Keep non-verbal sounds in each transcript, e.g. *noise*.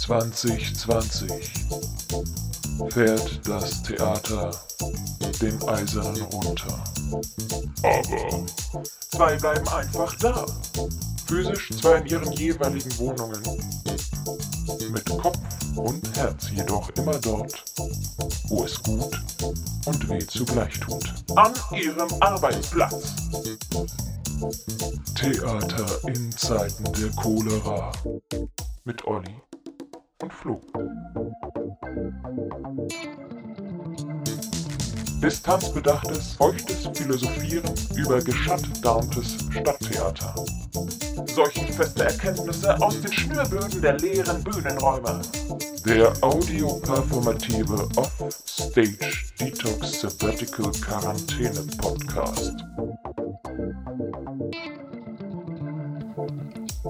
2020 fährt das Theater den Eisernen runter. Aber zwei bleiben einfach da. Physisch zwar in ihren jeweiligen Wohnungen, mit Kopf und Herz jedoch immer dort, wo es gut und weh zugleich tut. An ihrem Arbeitsplatz. Theater in Zeiten der Cholera. Mit Olli und Flo. Distanzbedachtes, feuchtes Philosophieren über geschattarmtes Stadttheater. Seuchenfeste Erkenntnisse aus den Schnürböden der leeren Bühnenräume. Der audioperformative Off-Stage Detox Sabbatical Quarantäne Podcast.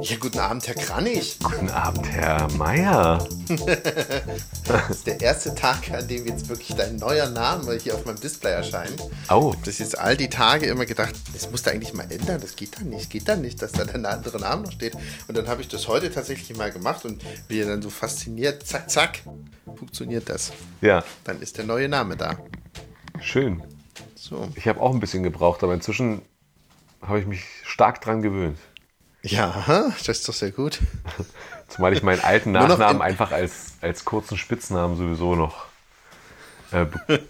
Ja, guten Abend, Herr Kranich. Guten Abend, Herr Meier. das *laughs* ist der erste Tag, an dem jetzt wirklich dein neuer Name hier auf meinem Display erscheint. Oh. Ich habe das jetzt all die Tage immer gedacht, das musst du eigentlich mal ändern. Das geht dann nicht, geht dann nicht, dass da ein anderer Name noch steht. Und dann habe ich das heute tatsächlich mal gemacht und bin dann so fasziniert. Zack, zack, funktioniert das. Ja. Dann ist der neue Name da. Schön. So. Ich habe auch ein bisschen gebraucht, aber inzwischen habe ich mich stark dran gewöhnt. Ja, das ist doch sehr gut. Zumal ich meinen alten Nachnamen einfach als, als kurzen Spitznamen sowieso noch äh, be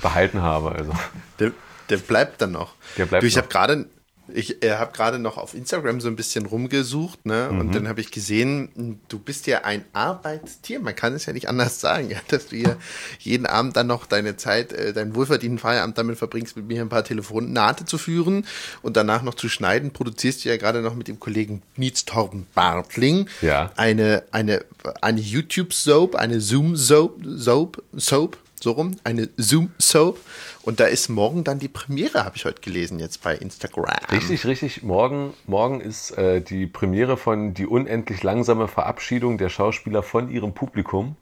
behalten habe. Also. Der, der bleibt dann noch. Der bleibt du, ich habe gerade ich äh, habe gerade noch auf Instagram so ein bisschen rumgesucht, ne? Mhm. Und dann habe ich gesehen, du bist ja ein Arbeitstier. Man kann es ja nicht anders sagen, *laughs* ja, dass du hier jeden Abend dann noch deine Zeit, äh, deinen wohlverdienten Feierabend damit verbringst, mit mir ein paar Telefonate zu führen und danach noch zu schneiden. Produzierst du ja gerade noch mit dem Kollegen Nietz Torben Bartling ja. eine, eine, eine YouTube-Soap, eine Zoom-Soap, Soap, Soap, so rum, eine Zoom-Soap. Und da ist morgen dann die Premiere, habe ich heute gelesen, jetzt bei Instagram. Richtig, richtig. Morgen, morgen ist äh, die Premiere von Die unendlich langsame Verabschiedung der Schauspieler von ihrem Publikum.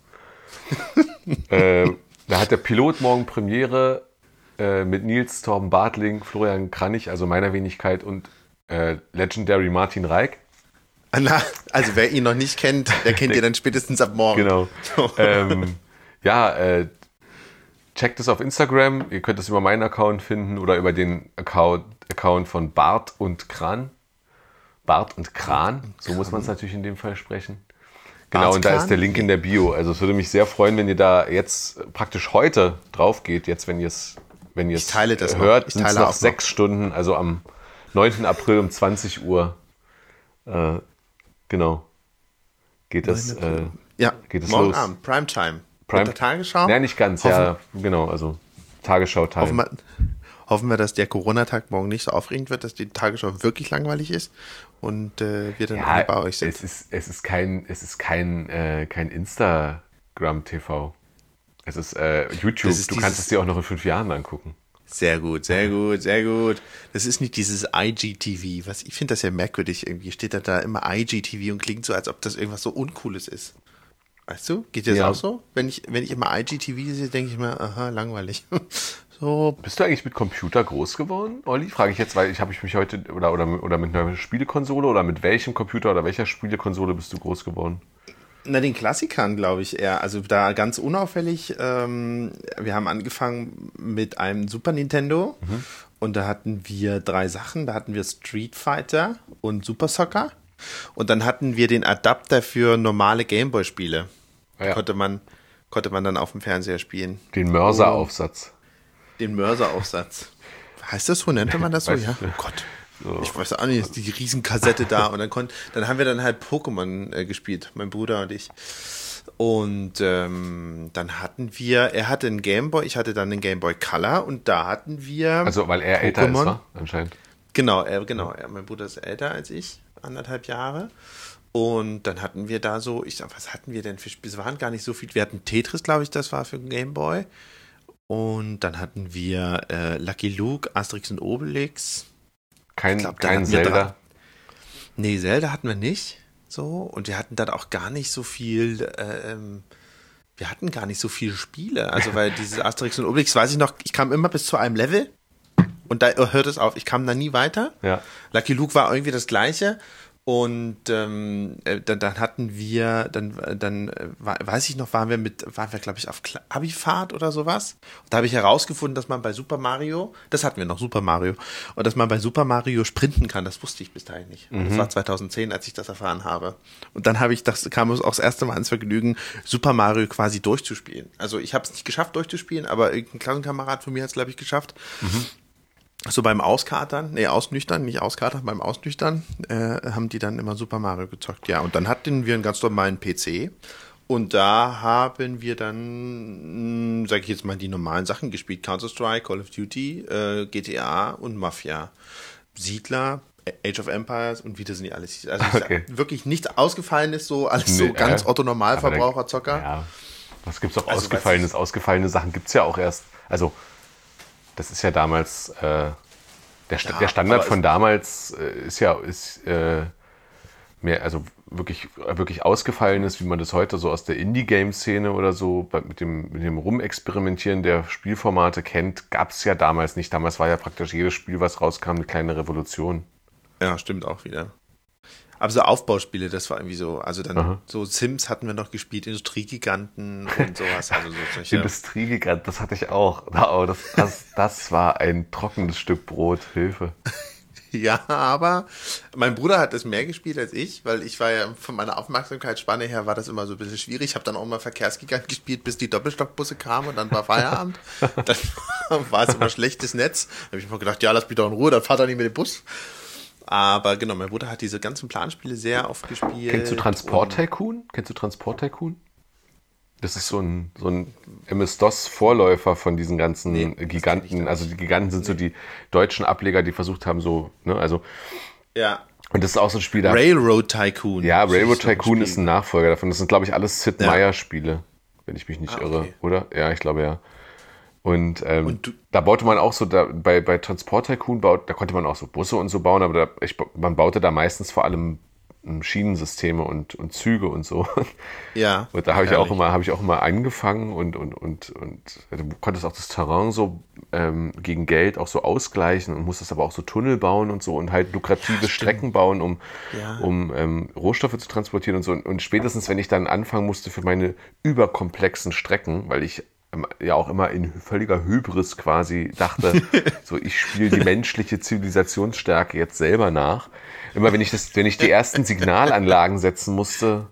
*laughs* äh, da hat der Pilot morgen Premiere äh, mit Nils Torben Bartling, Florian Kranich, also meiner Wenigkeit und äh, Legendary Martin Reik. Na, also wer ihn noch nicht kennt, der kennt ihr dann spätestens ab morgen. Genau. *laughs* ähm, ja, äh, checkt es auf Instagram. Ihr könnt es über meinen Account finden oder über den Account, Account von Bart und Kran. Bart und Kran, so muss man es natürlich in dem Fall sprechen. Genau, und da ist der Link in der Bio. Also es würde mich sehr freuen, wenn ihr da jetzt praktisch heute drauf geht, jetzt wenn ihr es wenn ihr es hört, sind es noch sechs noch. Stunden, also am 9. April um 20 Uhr. Äh, genau. Geht es, äh, ja, geht es morgen los. Abend, Primetime. Prime der Tagesschau? Ja, nicht ganz, hoffen, ja, genau, also Tagesschau-Time. Hoffen wir, hoffen wir, dass der Corona-Tag morgen nicht so aufregend wird, dass die Tagesschau wirklich langweilig ist und äh, wir dann ja, bei euch sind. Es ist, es ist kein, es ist kein, äh, kein Instagram-TV. Es ist äh, YouTube. Ist du kannst es dir auch noch in fünf Jahren angucken. Sehr gut, sehr gut, sehr gut. Das ist nicht dieses IGTV. Was, ich finde das ja merkwürdig. Irgendwie steht da, da immer IGTV und klingt so, als ob das irgendwas so Uncooles ist. Weißt du? Geht dir das ja. auch so? Wenn ich, wenn ich immer IGTV sehe, denke ich mir, aha, langweilig. *laughs* so. Bist du eigentlich mit Computer groß geworden, Olli? Frage ich jetzt, weil ich habe ich mich heute oder, oder, oder mit einer Spielekonsole oder mit welchem Computer oder welcher Spielekonsole bist du groß geworden? Na, den Klassikern, glaube ich, eher. Also da ganz unauffällig. Ähm, wir haben angefangen mit einem Super Nintendo mhm. und da hatten wir drei Sachen. Da hatten wir Street Fighter und Super Soccer. Und dann hatten wir den Adapter für normale Gameboy-Spiele. Ja. Konnte, man, konnte man dann auf dem Fernseher spielen. Den Mörser-Aufsatz. Den Mörser-Aufsatz. Heißt das so? Nannte man das so? ja. Oh Gott. So. Ich weiß auch nicht, die Riesenkassette da. Und dann, konnt, dann haben wir dann halt Pokémon äh, gespielt, mein Bruder und ich. Und ähm, dann hatten wir, er hatte einen Gameboy, ich hatte dann einen Gameboy Color und da hatten wir. Also weil er Pokémon. älter ist, war, anscheinend. Genau, er, genau, er, mein Bruder ist älter als ich anderthalb Jahre. Und dann hatten wir da so, ich sag, was hatten wir denn für Spiele? Es waren gar nicht so viel. Wir hatten Tetris, glaube ich, das war für den Game Boy. Und dann hatten wir äh, Lucky Luke, Asterix und Obelix. Kein, glaub, kein Zelda? Nee, Zelda hatten wir nicht. So. Und wir hatten dann auch gar nicht so viel. Äh, ähm, wir hatten gar nicht so viele Spiele. Also, weil diese Asterix und Obelix, weiß ich noch, ich kam immer bis zu einem Level und da hört es auf. Ich kam da nie weiter. Ja. Lucky Luke war irgendwie das gleiche. Und ähm, äh, dann, dann hatten wir, dann, dann äh, weiß ich noch, waren wir mit, waren wir, glaube ich, auf Abifahrt oder sowas. Und da habe ich herausgefunden, dass man bei Super Mario, das hatten wir noch, Super Mario, und dass man bei Super Mario sprinten kann. Das wusste ich bis dahin nicht. Mhm. Das war 2010, als ich das erfahren habe. Und dann habe ich, das kam es auch das erste Mal ins Vergnügen, Super Mario quasi durchzuspielen. Also ich habe es nicht geschafft durchzuspielen, aber irgendein Klassenkamerad von mir hat es, glaube ich, geschafft. Mhm so beim Auskatern, nee, Ausnüchtern, nicht Auskatern, beim Ausnüchtern äh, haben die dann immer Super Mario gezockt. Ja, und dann hatten wir einen ganz normalen PC und da haben wir dann, hm, sag ich jetzt mal, die normalen Sachen gespielt. Counter-Strike, Call of Duty, äh, GTA und Mafia. Siedler, Age of Empires und wie das sind die alles. Also okay. wirklich nichts Ausgefallenes, so alles nee, so ganz äh, Otto-Normalverbraucher-Zocker. Ja. Was gibt's auch also, Ausgefallenes? Ausgefallene Sachen gibt's ja auch erst. Also das ist ja damals, äh, der, ja, der, Standard von damals äh, ist ja ist, äh, mehr, also wirklich, wirklich ausgefallenes, wie man das heute so aus der Indie-Game-Szene oder so mit dem, mit dem Rumexperimentieren der Spielformate kennt, gab es ja damals nicht. Damals war ja praktisch jedes Spiel, was rauskam, eine kleine Revolution. Ja, stimmt auch wieder. Aber so Aufbauspiele, das war irgendwie so, also dann Aha. so Sims hatten wir noch gespielt, Industriegiganten und sowas. Also so solche. Industriegiganten, das hatte ich auch. Oh, das, das, das war ein trockenes Stück Brot, Hilfe. *laughs* Ja, aber mein Bruder hat das mehr gespielt als ich, weil ich war ja von meiner Aufmerksamkeitsspanne her war das immer so ein bisschen schwierig. Ich habe dann auch mal Verkehrsgigant gespielt, bis die Doppelstockbusse kamen und dann war Feierabend. *laughs* dann *laughs* war es immer schlechtes Netz. Da habe ich mir gedacht, ja, lass mich doch in Ruhe, dann fahrt er nicht mit dem Bus. Aber genau, mein Bruder hat diese ganzen Planspiele sehr oft gespielt. Kennst du Transport Tycoon? Kennst du Transport Tycoon? Das ist so ein, so ein MS-DOS-Vorläufer von diesen ganzen nee, Giganten. Also die Giganten sind nee. so die deutschen Ableger, die versucht haben, so, ne, also. Ja. Und das ist auch so ein Spiel. Da, Railroad Tycoon. Ja, Railroad Tycoon ist ein Nachfolger davon. Das sind, glaube ich, alles Sid. Meier-Spiele, wenn ich mich nicht ah, irre, okay. oder? Ja, ich glaube ja. Und, ähm, und da baute man auch so, da, bei, bei Transport Tycoon, baut, da konnte man auch so Busse und so bauen, aber da, ich, man baute da meistens vor allem hm, Schienensysteme und, und Züge und so. *laughs* Ja. Und da habe ich auch immer, habe ich auch immer angefangen und, und, und, und du konntest auch das Terrain so ähm, gegen Geld auch so ausgleichen und musstest aber auch so Tunnel bauen und so und halt lukrative ja, Strecken bauen, um, ja. um ähm, Rohstoffe zu transportieren und so. Und, und spätestens, wenn ich dann anfangen musste für meine überkomplexen Strecken, weil ich ja auch immer in völliger Hybris quasi dachte, *laughs* so ich spiele die menschliche Zivilisationsstärke jetzt selber nach. Immer wenn ich das, wenn ich die ersten Signalanlagen setzen musste,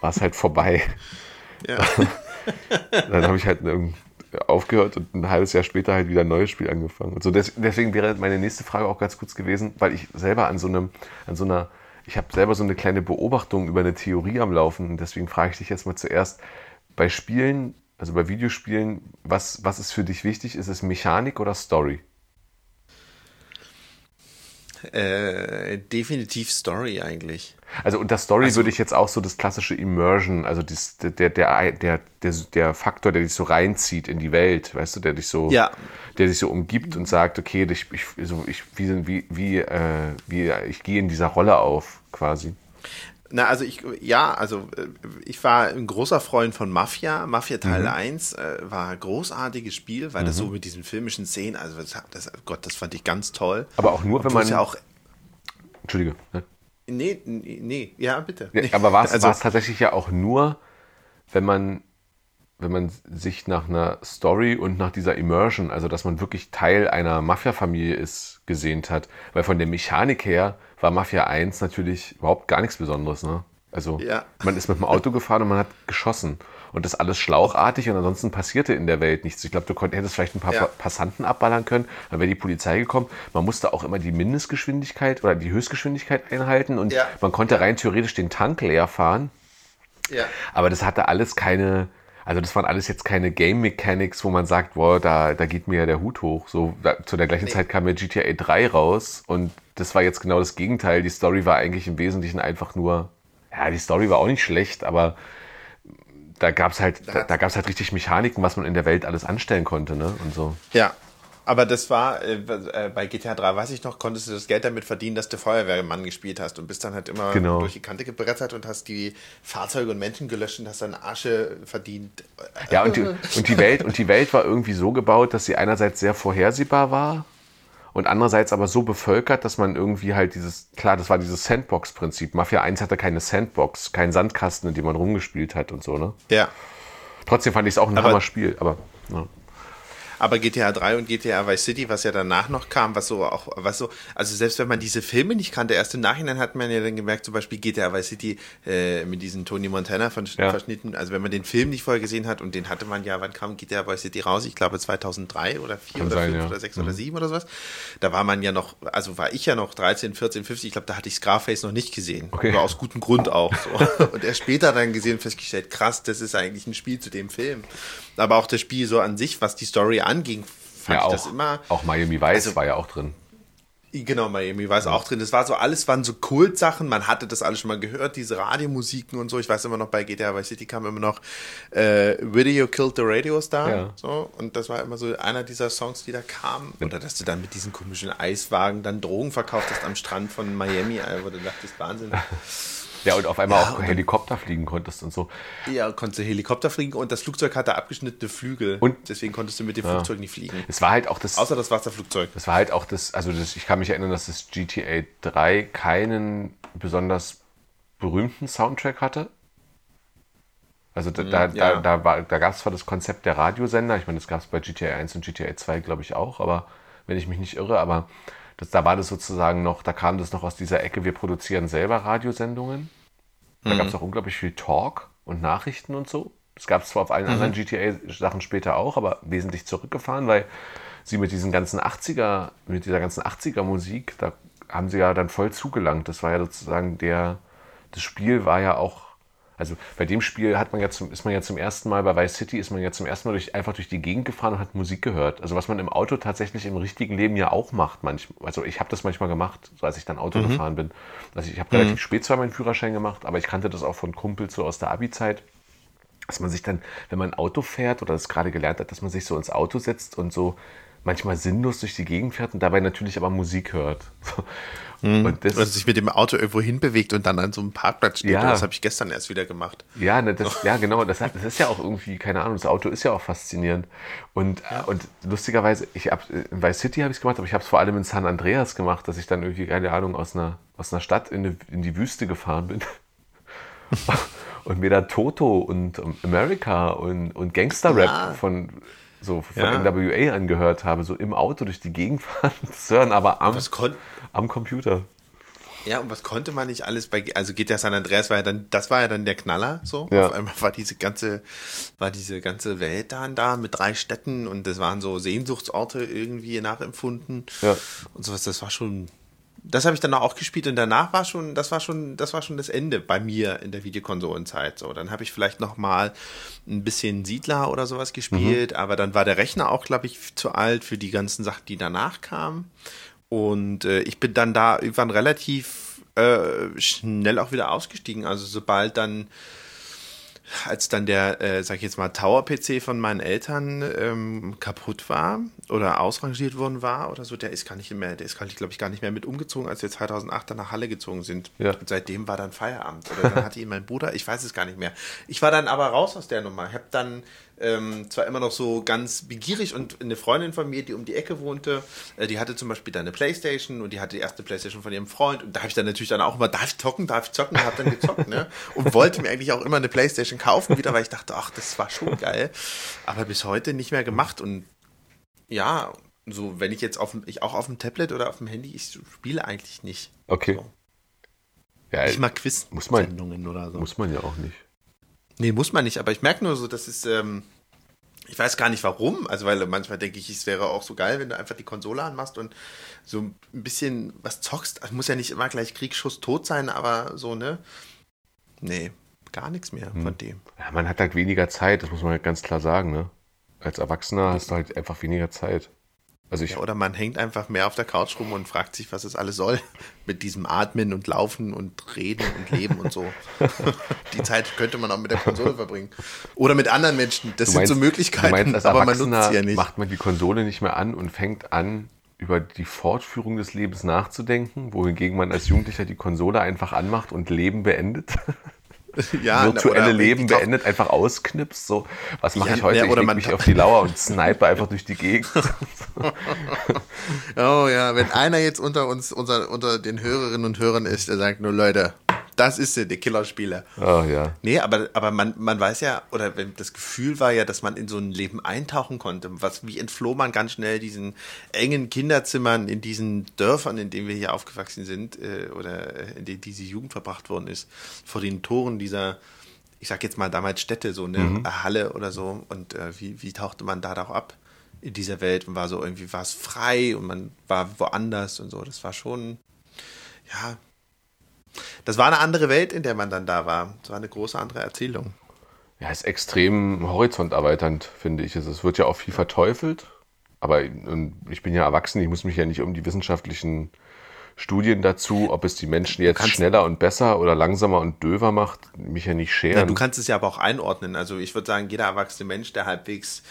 war es halt vorbei. Ja. *laughs* Dann habe ich halt aufgehört und ein halbes Jahr später halt wieder ein neues Spiel angefangen. Und so deswegen wäre meine nächste Frage auch ganz kurz gewesen, weil ich selber an so einem, an so einer, ich habe selber so eine kleine Beobachtung über eine Theorie am Laufen und deswegen frage ich dich jetzt mal zuerst, bei Spielen also bei Videospielen, was, was ist für dich wichtig? Ist es Mechanik oder Story? Äh, definitiv Story eigentlich. Also unter Story also, würde ich jetzt auch so das klassische Immersion, also das, der, der, der, der, der Faktor, der dich so reinzieht in die Welt, weißt du, der dich so, ja. der dich so umgibt und sagt, okay, ich, ich, so, ich, wie, wie, wie, äh, wie, ich gehe in dieser Rolle auf, quasi. Na, also ich, ja, also äh, ich war ein großer Freund von Mafia. Mafia Teil mhm. 1 äh, war ein großartiges Spiel, weil mhm. das so mit diesen filmischen Szenen, also das, das, Gott, das fand ich ganz toll. Aber auch nur, wenn man. Ja auch, Entschuldige. Ne? Nee, nee, ja, bitte. Ja, aber war es also, tatsächlich ja auch nur, wenn man, wenn man sich nach einer Story und nach dieser Immersion, also dass man wirklich Teil einer Mafia-Familie ist, gesehnt hat. Weil von der Mechanik her war Mafia 1 natürlich überhaupt gar nichts Besonderes. Ne? Also ja. man ist mit dem Auto gefahren und man hat geschossen. Und das alles schlauchartig und ansonsten passierte in der Welt nichts. Ich glaube, du konnt, hättest vielleicht ein paar ja. Passanten abballern können, dann wäre die Polizei gekommen. Man musste auch immer die Mindestgeschwindigkeit oder die Höchstgeschwindigkeit einhalten und ja. man konnte rein theoretisch den Tank leer fahren. Ja. Aber das hatte alles keine, also das waren alles jetzt keine Game Mechanics, wo man sagt, boah, da, da geht mir ja der Hut hoch. So da, zu der gleichen nee. Zeit kam ja GTA 3 raus und das war jetzt genau das Gegenteil. Die Story war eigentlich im Wesentlichen einfach nur, ja, die Story war auch nicht schlecht, aber da gab es halt, da, da gab es halt richtig Mechaniken, was man in der Welt alles anstellen konnte, ne? Und so. Ja, aber das war, äh, äh bei GTA 3, weiß ich noch, konntest du das Geld damit verdienen, dass du Feuerwehrmann gespielt hast und bist dann halt immer genau. durch die Kante gebrettert und hast die Fahrzeuge und Menschen gelöscht und hast dann Asche verdient. Ja, und die, und die Welt, und die Welt war irgendwie so gebaut, dass sie einerseits sehr vorhersehbar war und andererseits aber so bevölkert, dass man irgendwie halt dieses, klar, das war dieses Sandbox-Prinzip. Mafia 1 hatte keine Sandbox, keinen Sandkasten, in dem man rumgespielt hat und so, ne? Ja. Trotzdem fand ich es auch ein Aber- Hammer-Spiel, aber ja. Aber GTA 3 und GTA Vice City, was ja danach noch kam, was so auch, was so, also selbst wenn man diese Filme nicht kannte, erst im Nachhinein hat man ja dann gemerkt, zum Beispiel GTA Vice City äh, mit diesen Tony Montana von, Ja. verschnitten, also wenn man den Film nicht vorher gesehen hat und den hatte man ja, wann kam GTA Vice City raus? Ich glaube 2003 oder 4 Kann oder sein, 5 ja. oder 6 oder 7 oder sowas. Da war man ja noch, also war ich ja noch 13, 14, 15, ich glaube, da hatte ich Scarface noch nicht gesehen. Okay. Aber aus gutem Grund auch. So. *laughs* und erst später dann gesehen und festgestellt, krass, das ist eigentlich ein Spiel zu dem Film. Aber auch das Spiel so an sich, was die Story anging, fand ja ich auch, das immer. auch Miami Vice Also- war ja auch drin. Genau, Miami war es auch drin. Das war so, alles waren so Kultsachen. Man hatte das alles schon mal gehört, diese Radiomusiken und so. Ich weiß immer noch, bei GTA Vice City kam immer noch äh, Video Killed the Radio Star. Ja. So, und das war immer so einer dieser Songs, die da kamen. Oder dass du dann mit diesen komischen Eiswagen dann Drogen verkauft hast am Strand von Miami, äh, wo du dachtest, Wahnsinn. *laughs* Ja, und auf einmal Ja, auch Helikopter fliegen konntest und so. Ja, konntest du Helikopter fliegen und das Flugzeug hatte abgeschnittene Flügel. Und- deswegen konntest du mit dem Flugzeug nicht fliegen. Es war halt auch das. Außer das Wasserflugzeug. Das war halt auch das, also das, ich kann mich erinnern, dass das GTA 3 keinen besonders berühmten Soundtrack hatte. Also da, da, Mm, ja. da, da, war- da gab es zwar das Konzept der Radiosender, ich meine, das gab es bei GTA 1 und GTA 2, glaube ich, auch, aber wenn ich mich nicht irre, aber das, da war das sozusagen noch, da kam das noch aus dieser Ecke, wir produzieren selber Radiosendungen. Da gab es auch unglaublich viel Talk und Nachrichten und so. Das gab es zwar auf allen anderen GTA-Sachen später auch, aber wesentlich zurückgefahren, weil sie mit diesen ganzen 80er, mit dieser ganzen 80er-Musik, da haben sie ja dann voll zugelangt. Das war ja sozusagen der, das Spiel war ja auch, also bei dem Spiel hat man ja zum, ist man ja zum ersten Mal, bei Vice City ist man ja zum ersten Mal durch, einfach durch die Gegend gefahren und hat Musik gehört. Also was man im Auto tatsächlich im richtigen Leben ja auch macht manchmal. Also ich habe das manchmal gemacht, so als ich dann Auto gefahren bin. Also ich habe relativ spät zwar meinen Führerschein gemacht, aber ich kannte das auch von Kumpels so aus der Abi-Zeit dass man sich dann, wenn man Auto fährt oder das gerade gelernt hat, dass man sich so ins Auto setzt und so manchmal sinnlos durch die Gegend fährt und dabei natürlich aber Musik hört. *laughs* So. Und das, Oder sich mit dem Auto irgendwo hinbewegt und dann an so einem Parkplatz steht. Ja. Das habe ich gestern erst wieder gemacht. ja, ne, das, *laughs* ja, genau, das, das ist ja auch irgendwie, keine Ahnung, das Auto ist ja auch faszinierend. Und, äh, und lustigerweise, ich hab, in Vice City habe ich es gemacht, aber ich habe es vor allem in San Andreas gemacht, dass ich dann irgendwie, keine Ahnung, aus einer, aus einer Stadt in, eine, in die Wüste gefahren bin. *laughs* und mir da Toto und America und, und Gangster-Rap Ja. von, so von Ja. NWA angehört habe, so im Auto durch die Gegend *laughs* fahren, zu hören, aber am, Was kon am Computer. ja, und was konnte man nicht alles bei, also GTA San Andreas war ja dann, das war ja dann der Knaller, so. Ja. Auf einmal war diese ganze, war diese ganze Welt dann da mit drei Städten und das waren so Sehnsuchtsorte irgendwie nachempfunden. Ja. Und sowas, das war schon, das habe ich dann auch gespielt und danach war schon, das war schon, das war schon das Ende bei mir in der Videokonsolenzeit. So, dann habe ich vielleicht noch mal ein bisschen Siedler oder sowas gespielt, aber dann war der Rechner auch, glaube ich, zu alt für die ganzen Sachen, die danach kamen. Und äh, ich bin dann da irgendwann relativ äh, schnell auch wieder ausgestiegen. Also sobald dann als dann der, äh, sag ich jetzt mal, Tower-PC von meinen Eltern ähm, kaputt war oder ausrangiert worden war oder so, der ist gar nicht mehr, der ist, glaube ich, gar nicht mehr mit umgezogen, als wir 2008 dann nach Halle gezogen sind. Ja. Und seitdem war dann Feierabend. Oder dann *laughs* hatte ihn mein Bruder, ich weiß es gar nicht mehr. Ich war dann aber raus aus der Nummer. Ich habe dann ähm, zwar immer noch so ganz begierig und eine Freundin von mir, die um die Ecke wohnte, äh, die hatte zum Beispiel dann eine Playstation und die hatte die erste Playstation von ihrem Freund und da habe ich dann natürlich dann auch immer, darf ich zocken, darf ich zocken, habe dann gezockt, ne? *laughs* Und wollte mir eigentlich auch immer eine Playstation kaufen wieder, weil ich dachte, ach, das war schon geil, aber bis heute nicht mehr gemacht und ja, so wenn ich jetzt auf ich auch auf dem Tablet oder auf dem Handy, ich spiele eigentlich nicht. Okay. So. Ja, Ich mag Quiz-Sendungen oder so. muss man ja auch nicht. Nee, muss man nicht, aber ich merke nur so, das ist, ähm, ich weiß gar nicht warum, also weil manchmal denke ich, es wäre auch so geil, wenn du einfach die Konsole anmachst und so ein bisschen was zockst. Es muss ja nicht immer gleich Kriegsschuss tot sein, aber so, ne? Nee, gar nichts mehr Hm. von dem. Ja, man hat halt weniger Zeit, das muss man halt ganz klar sagen. Ne? Als Erwachsener hast du halt einfach weniger Zeit. Also ich, Ja, oder man hängt einfach mehr auf der Couch rum und fragt sich, was es alles soll. *laughs* Mit diesem Atmen und Laufen und Reden und Leben und so. *laughs* Die Zeit könnte man auch mit der Konsole verbringen. Oder mit anderen Menschen. Das du sind meinst, so Möglichkeiten, meinst, aber man nutzt sie ja nicht. macht man die Konsole nicht mehr an und fängt an, über die Fortführung des Lebens nachzudenken, wohingegen man als Jugendlicher die Konsole einfach anmacht und Leben beendet. *laughs* *laughs* Ja, virtuelle Leben ich beendet, einfach ausknipst. So, was mache Ja, ich heute? ja, ich oder leg man- mich auf die Lauer und *laughs* snipe einfach durch die Gegend. *laughs* Oh ja, wenn einer jetzt unter uns, unter, unter den Hörerinnen und Hörern ist, der sagt nur, Leute, das ist sie, der Killerspieler. Oh ja. Nee, aber, aber man, man weiß ja, oder das Gefühl war ja, dass man in so ein Leben eintauchen konnte. Was, wie entfloh man ganz schnell diesen engen Kinderzimmern in diesen Dörfern, in denen wir hier aufgewachsen sind, äh, oder in denen diese Jugend verbracht worden ist, vor den Toren dieser, ich sag jetzt mal damals Städte, so eine Halle oder so. Und äh, wie, wie tauchte man da doch ab in dieser Welt und war so irgendwie, war es frei und man war woanders und so. Das war schon, ja, das war eine andere Welt, in der man dann da war. Das war eine große andere Erzählung. Ja, ist extrem horizonterweiternd, finde ich. Es wird ja auch viel verteufelt, aber ich bin ja erwachsen, ich muss mich ja nicht um die wissenschaftlichen Studien dazu, ob es die Menschen jetzt schneller und besser oder langsamer und döver macht, mich ja nicht scheren. Ja, du kannst es ja aber auch einordnen. Also ich würde sagen, jeder erwachsene Mensch, der halbwegs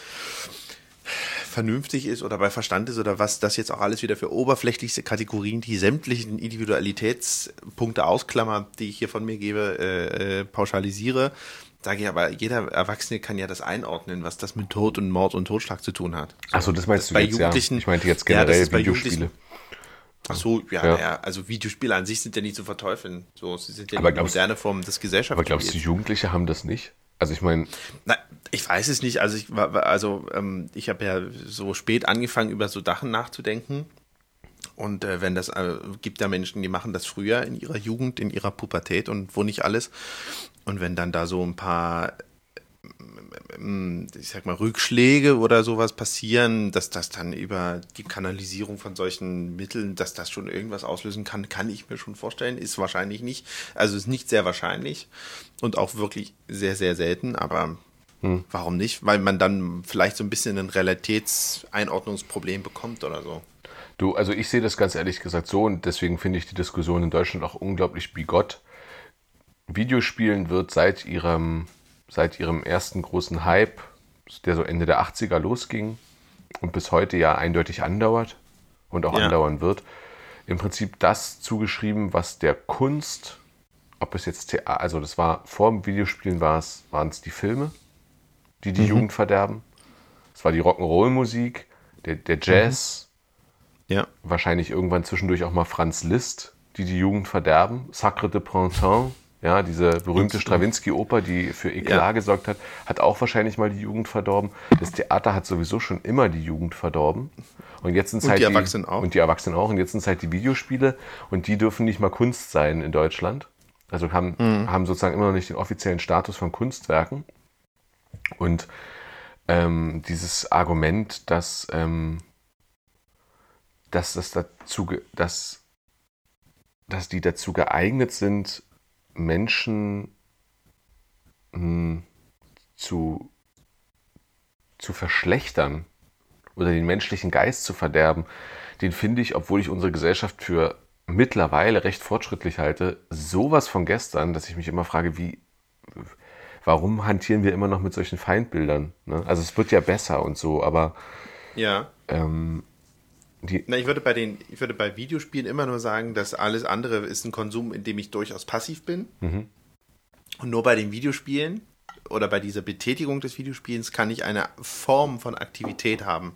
vernünftig ist oder bei Verstand ist oder was das jetzt auch alles wieder für oberflächlichste Kategorien, die sämtlichen Individualitätspunkte ausklammert, die ich hier von mir gebe, äh, äh, pauschalisiere, sage ich aber, jeder Erwachsene kann ja das einordnen, was das mit Tod und Mord und Totschlag zu tun hat. Ach so, das meinst du bei jetzt, ja. Jugendlichen- Ich meinte jetzt Ja, das generell bei Videospiele. Jugendlichen- Ach so, ja, Ja. ja. also Videospiele an sich sind ja nicht zu verteufeln. So, sie sind ja Aber glaubst- moderne Form des Gesellschaftsspiels. Aber glaubst du, Jugendliche haben das nicht? Also ich meine, ich weiß es nicht. Also ich war, also ähm, ich habe ja so spät angefangen, über so Sachen nachzudenken. Und äh, wenn das äh, gibt ja Menschen, die machen das früher in ihrer Jugend, in ihrer Pubertät und wo nicht alles. Und wenn dann da so ein paar ich sag mal, Rückschläge oder sowas passieren, dass das dann über die Kanalisierung von solchen Mitteln, dass das schon irgendwas auslösen kann, kann ich mir schon vorstellen. Ist wahrscheinlich nicht. Also ist nicht sehr wahrscheinlich und auch wirklich sehr, sehr selten, aber warum nicht? Weil man dann vielleicht so ein bisschen ein Realitätseinordnungsproblem bekommt oder so. Du, also ich sehe das ganz ehrlich gesagt so und deswegen finde ich die Diskussion in Deutschland auch unglaublich bigott. Videospielen wird seit ihrem, seit ihrem ersten großen Hype, der so Ende der 80er losging und bis heute ja eindeutig andauert und auch Ja. andauern wird, im Prinzip das zugeschrieben, was der Kunst, ob es jetzt Theater, also das war vor dem Videospielen war es, waren es die Filme, die die Jugend verderben. Es war die Rock'n'Roll-Musik, der, der Jazz, Ja. wahrscheinlich irgendwann zwischendurch auch mal Franz Liszt, die die Jugend verderben. Sacre de Printemps, ja, diese berühmte Stravinsky-Oper, die für Eklat Ja. gesorgt hat, hat auch wahrscheinlich mal die Jugend verdorben. Das Theater hat sowieso schon immer die Jugend verdorben. Und jetzt sind Und halt die Erwachsenen auch. Und die Erwachsenen auch. Und jetzt sind es halt die Videospiele und die dürfen nicht mal Kunst sein in Deutschland. Also haben, Mhm. haben sozusagen immer noch nicht den offiziellen Status von Kunstwerken. Und ähm, dieses Argument, dass, ähm, dass, das dazu, dass, dass die dazu geeignet sind, Menschen mh, zu, zu verschlechtern oder den menschlichen Geist zu verderben, den finde ich, obwohl ich unsere Gesellschaft für mittlerweile recht fortschrittlich halte, sowas von gestern, dass ich mich immer frage, wie, warum hantieren wir immer noch mit solchen Feindbildern? Ne? Also es wird ja besser und so, aber Ja. ähm, die, Na, ich würde bei den, ich würde bei Videospielen immer nur sagen, dass alles andere ist ein Konsum, in dem ich durchaus passiv bin. Und nur bei den Videospielen oder bei dieser Betätigung des Videospielens kann ich eine Form von Aktivität haben.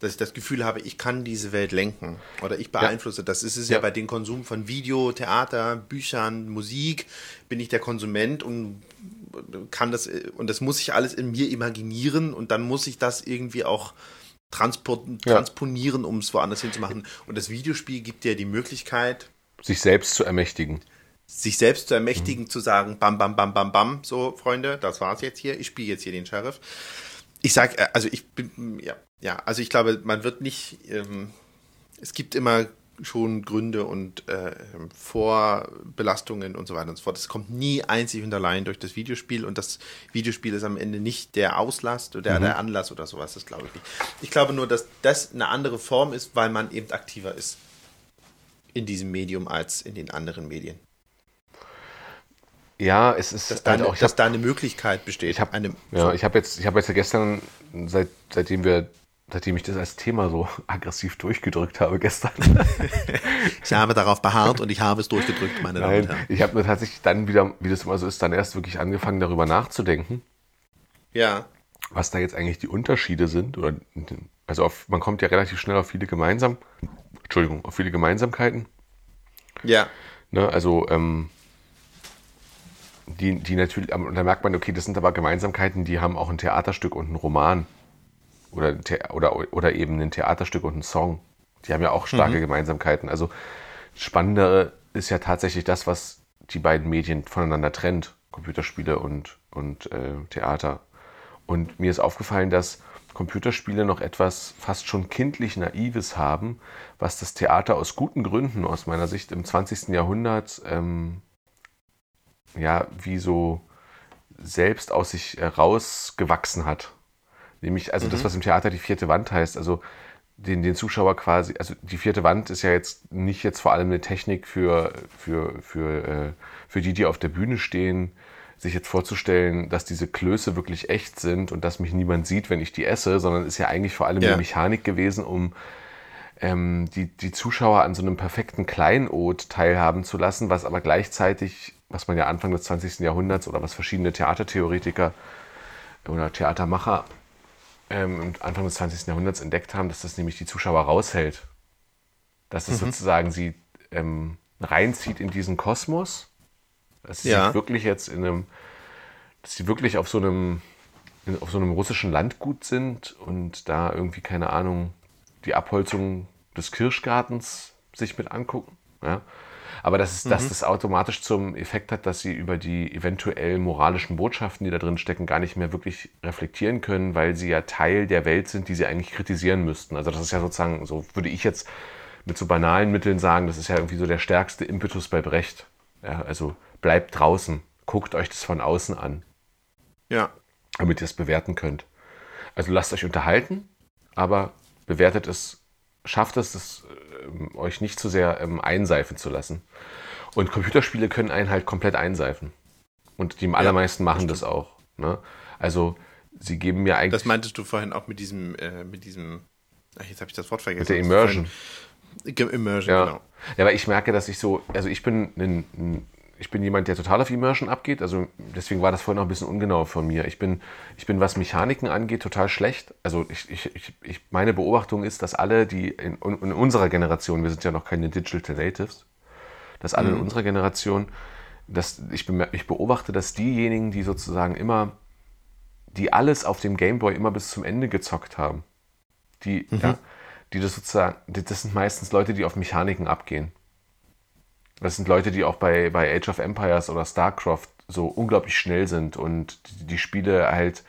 Dass ich das Gefühl habe, ich kann diese Welt lenken oder ich beeinflusse. Das ist es ja. Ja. bei dem Konsum von Video, Theater, Büchern, Musik, bin ich der Konsument und kann das, und das muss ich alles in mir imaginieren und dann muss ich das irgendwie auch transport, Ja. transponieren, um es woanders hinzumachen. Und das Videospiel gibt dir die Möglichkeit, sich selbst zu ermächtigen. sich selbst zu ermächtigen, zu sagen, bam, bam, bam, bam, bam, so, Freunde, das war's jetzt hier, ich spiele jetzt hier den Sheriff. Ich sag, äh, also ich bin, ja, ja, also ich glaube, man wird nicht, ähm, es gibt immer schon Gründe und äh, Vorbelastungen und so weiter und so fort. Es kommt nie einzig und allein durch das Videospiel und das Videospiel ist am Ende nicht der Auslast oder der Anlass oder sowas, das glaube ich nicht. Ich glaube nur, dass das eine andere Form ist, weil man eben aktiver ist in diesem Medium als in den anderen Medien. Ja, es ist dass, da, halt eine, auch, dass hab- da eine Möglichkeit besteht. Ich habe ja, ich habe jetzt, ich habe jetzt gestern, seit, seitdem wir seitdem ich das als Thema so *laughs* aggressiv durchgedrückt habe gestern. *laughs* ich habe darauf beharrt und ich habe es durchgedrückt, meine Damen und Herren. Ich habe mir tatsächlich dann wieder, wie das immer so ist, dann erst wirklich angefangen, darüber nachzudenken. Ja. Was da jetzt eigentlich die Unterschiede sind. Oder, also auf, man kommt ja relativ schnell auf viele gemeinsam, Entschuldigung, auf viele Gemeinsamkeiten. Ja. Ne, also ähm, die, die natürlich, und da merkt man, okay, das sind aber Gemeinsamkeiten, die haben auch ein Theaterstück und einen Roman. Oder, oder, oder eben ein Theaterstück und ein Song. Die haben ja auch starke mhm. Gemeinsamkeiten. Also das Spannendere ist ja tatsächlich das, was die beiden Medien voneinander trennt. Computerspiele und, und äh, Theater. Und mir ist aufgefallen, dass Computerspiele noch etwas fast schon kindlich Naives haben, was das Theater aus guten Gründen, aus meiner Sicht, im 20. Jahrhundert ähm, ja, wie so selbst aus sich rausgewachsen hat. Nämlich, also mhm. das, was im Theater die vierte Wand heißt, also den, den Zuschauer quasi, also die vierte Wand ist ja jetzt nicht jetzt vor allem eine Technik für, für, für, äh, für die, die auf der Bühne stehen, sich jetzt vorzustellen, dass diese Klöße wirklich echt sind und dass mich niemand sieht, wenn ich die esse, sondern ist ja eigentlich vor allem ja. eine Mechanik gewesen, um ähm, die, die Zuschauer an so einem perfekten Kleinod teilhaben zu lassen, was aber gleichzeitig, was man ja Anfang des 20. Jahrhunderts oder was verschiedene Theatertheoretiker oder Theatermacher ähm, Anfang des 20. Jahrhunderts entdeckt haben, dass das nämlich die Zuschauer raushält. Dass es mhm. sozusagen sie ähm, reinzieht in diesen Kosmos. Dass sie ja. wirklich jetzt in einem, dass sie wirklich auf so einem, auf so einem russischen Landgut sind und da irgendwie, keine Ahnung, die Abholzung des Kirschgartens sich mit angucken. Ja? Aber dass, es, mhm. dass das automatisch zum Effekt hat, dass sie über die eventuell moralischen Botschaften, die da drin stecken, gar nicht mehr wirklich reflektieren können, weil sie ja Teil der Welt sind, die sie eigentlich kritisieren müssten. Also das ist ja sozusagen, so würde ich jetzt mit so banalen Mitteln sagen, das ist ja irgendwie so der stärkste Impetus bei Brecht. Ja, also bleibt draußen, guckt euch das von außen an. Ja. Damit ihr es bewerten könnt. Also lasst euch unterhalten, aber bewertet es, schafft es, es äh, euch nicht zu sehr ähm, einseifen zu lassen. Und Computerspiele können einen halt komplett einseifen. Und die allermeisten ja, machen das, das auch. Ne? Also sie geben mir eigentlich. Das meintest du vorhin auch mit diesem, äh, mit diesem. Ach, jetzt habe ich das Wort vergessen. Mit der Immersion. Immersion, ja. genau. Ja, aber ich merke, dass ich so, also ich bin ein, ein ich bin jemand, der total auf Immersion abgeht. Also deswegen war das vorhin noch ein bisschen ungenau von mir. Ich bin, ich bin, was Mechaniken angeht, total schlecht. Also ich, ich, ich, meine Beobachtung ist, dass alle, die in, in, unserer Generation, wir sind ja noch keine Digital Natives, dass alle mhm. in unserer Generation, dass ich, ich beobachte, dass diejenigen, die sozusagen immer, die alles auf dem Gameboy immer bis zum Ende gezockt haben, die, mhm. ja, die das sozusagen, das sind meistens Leute, die auf Mechaniken abgehen. Das sind Leute, die auch bei, bei Age of Empires oder StarCraft so unglaublich schnell sind und die, die Spiele halt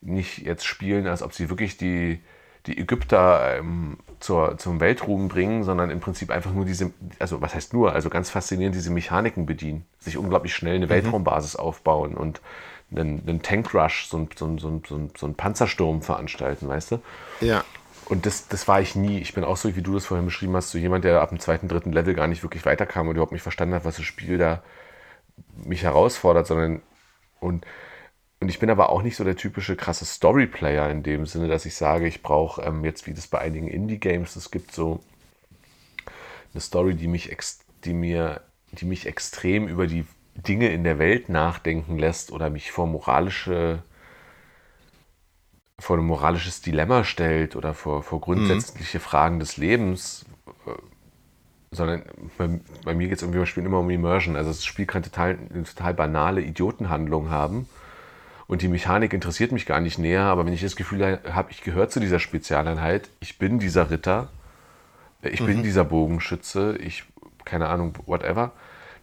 nicht jetzt spielen, als ob sie wirklich die, die Ägypter ähm, zur, zum Weltruhm bringen, sondern im Prinzip einfach nur diese, also was heißt nur, also ganz faszinierend diese Mechaniken bedienen, sich unglaublich schnell eine mhm. Weltraumbasis aufbauen und einen, einen Tankrush, so, so, so, so, so einen Panzersturm veranstalten, weißt du? Ja. Und das, das war ich nie. Ich bin auch so, wie du das vorhin beschrieben hast, so jemand, der ab dem zweiten, dritten Level gar nicht wirklich weiterkam und überhaupt nicht verstanden hat, was das Spiel da mich herausfordert, sondern und, und ich bin aber auch nicht so der typische krasse Storyplayer in dem Sinne, dass ich sage, ich brauche ähm, jetzt, wie das bei einigen Indie-Games es gibt, so eine Story, die mich, die mir, die mich extrem über die Dinge in der Welt nachdenken lässt oder mich vor moralische vor ein moralisches Dilemma stellt oder vor, vor grundsätzliche mhm. Fragen des Lebens, äh, sondern bei, bei mir geht es irgendwie beim Spielen immer um Immersion. Also das Spiel kann total, eine total banale Idiotenhandlung haben und die Mechanik interessiert mich gar nicht näher, aber wenn ich das Gefühl habe, ich gehöre zu dieser Spezialeinheit, ich bin dieser Ritter, ich mhm. bin dieser Bogenschütze, ich, keine Ahnung, whatever,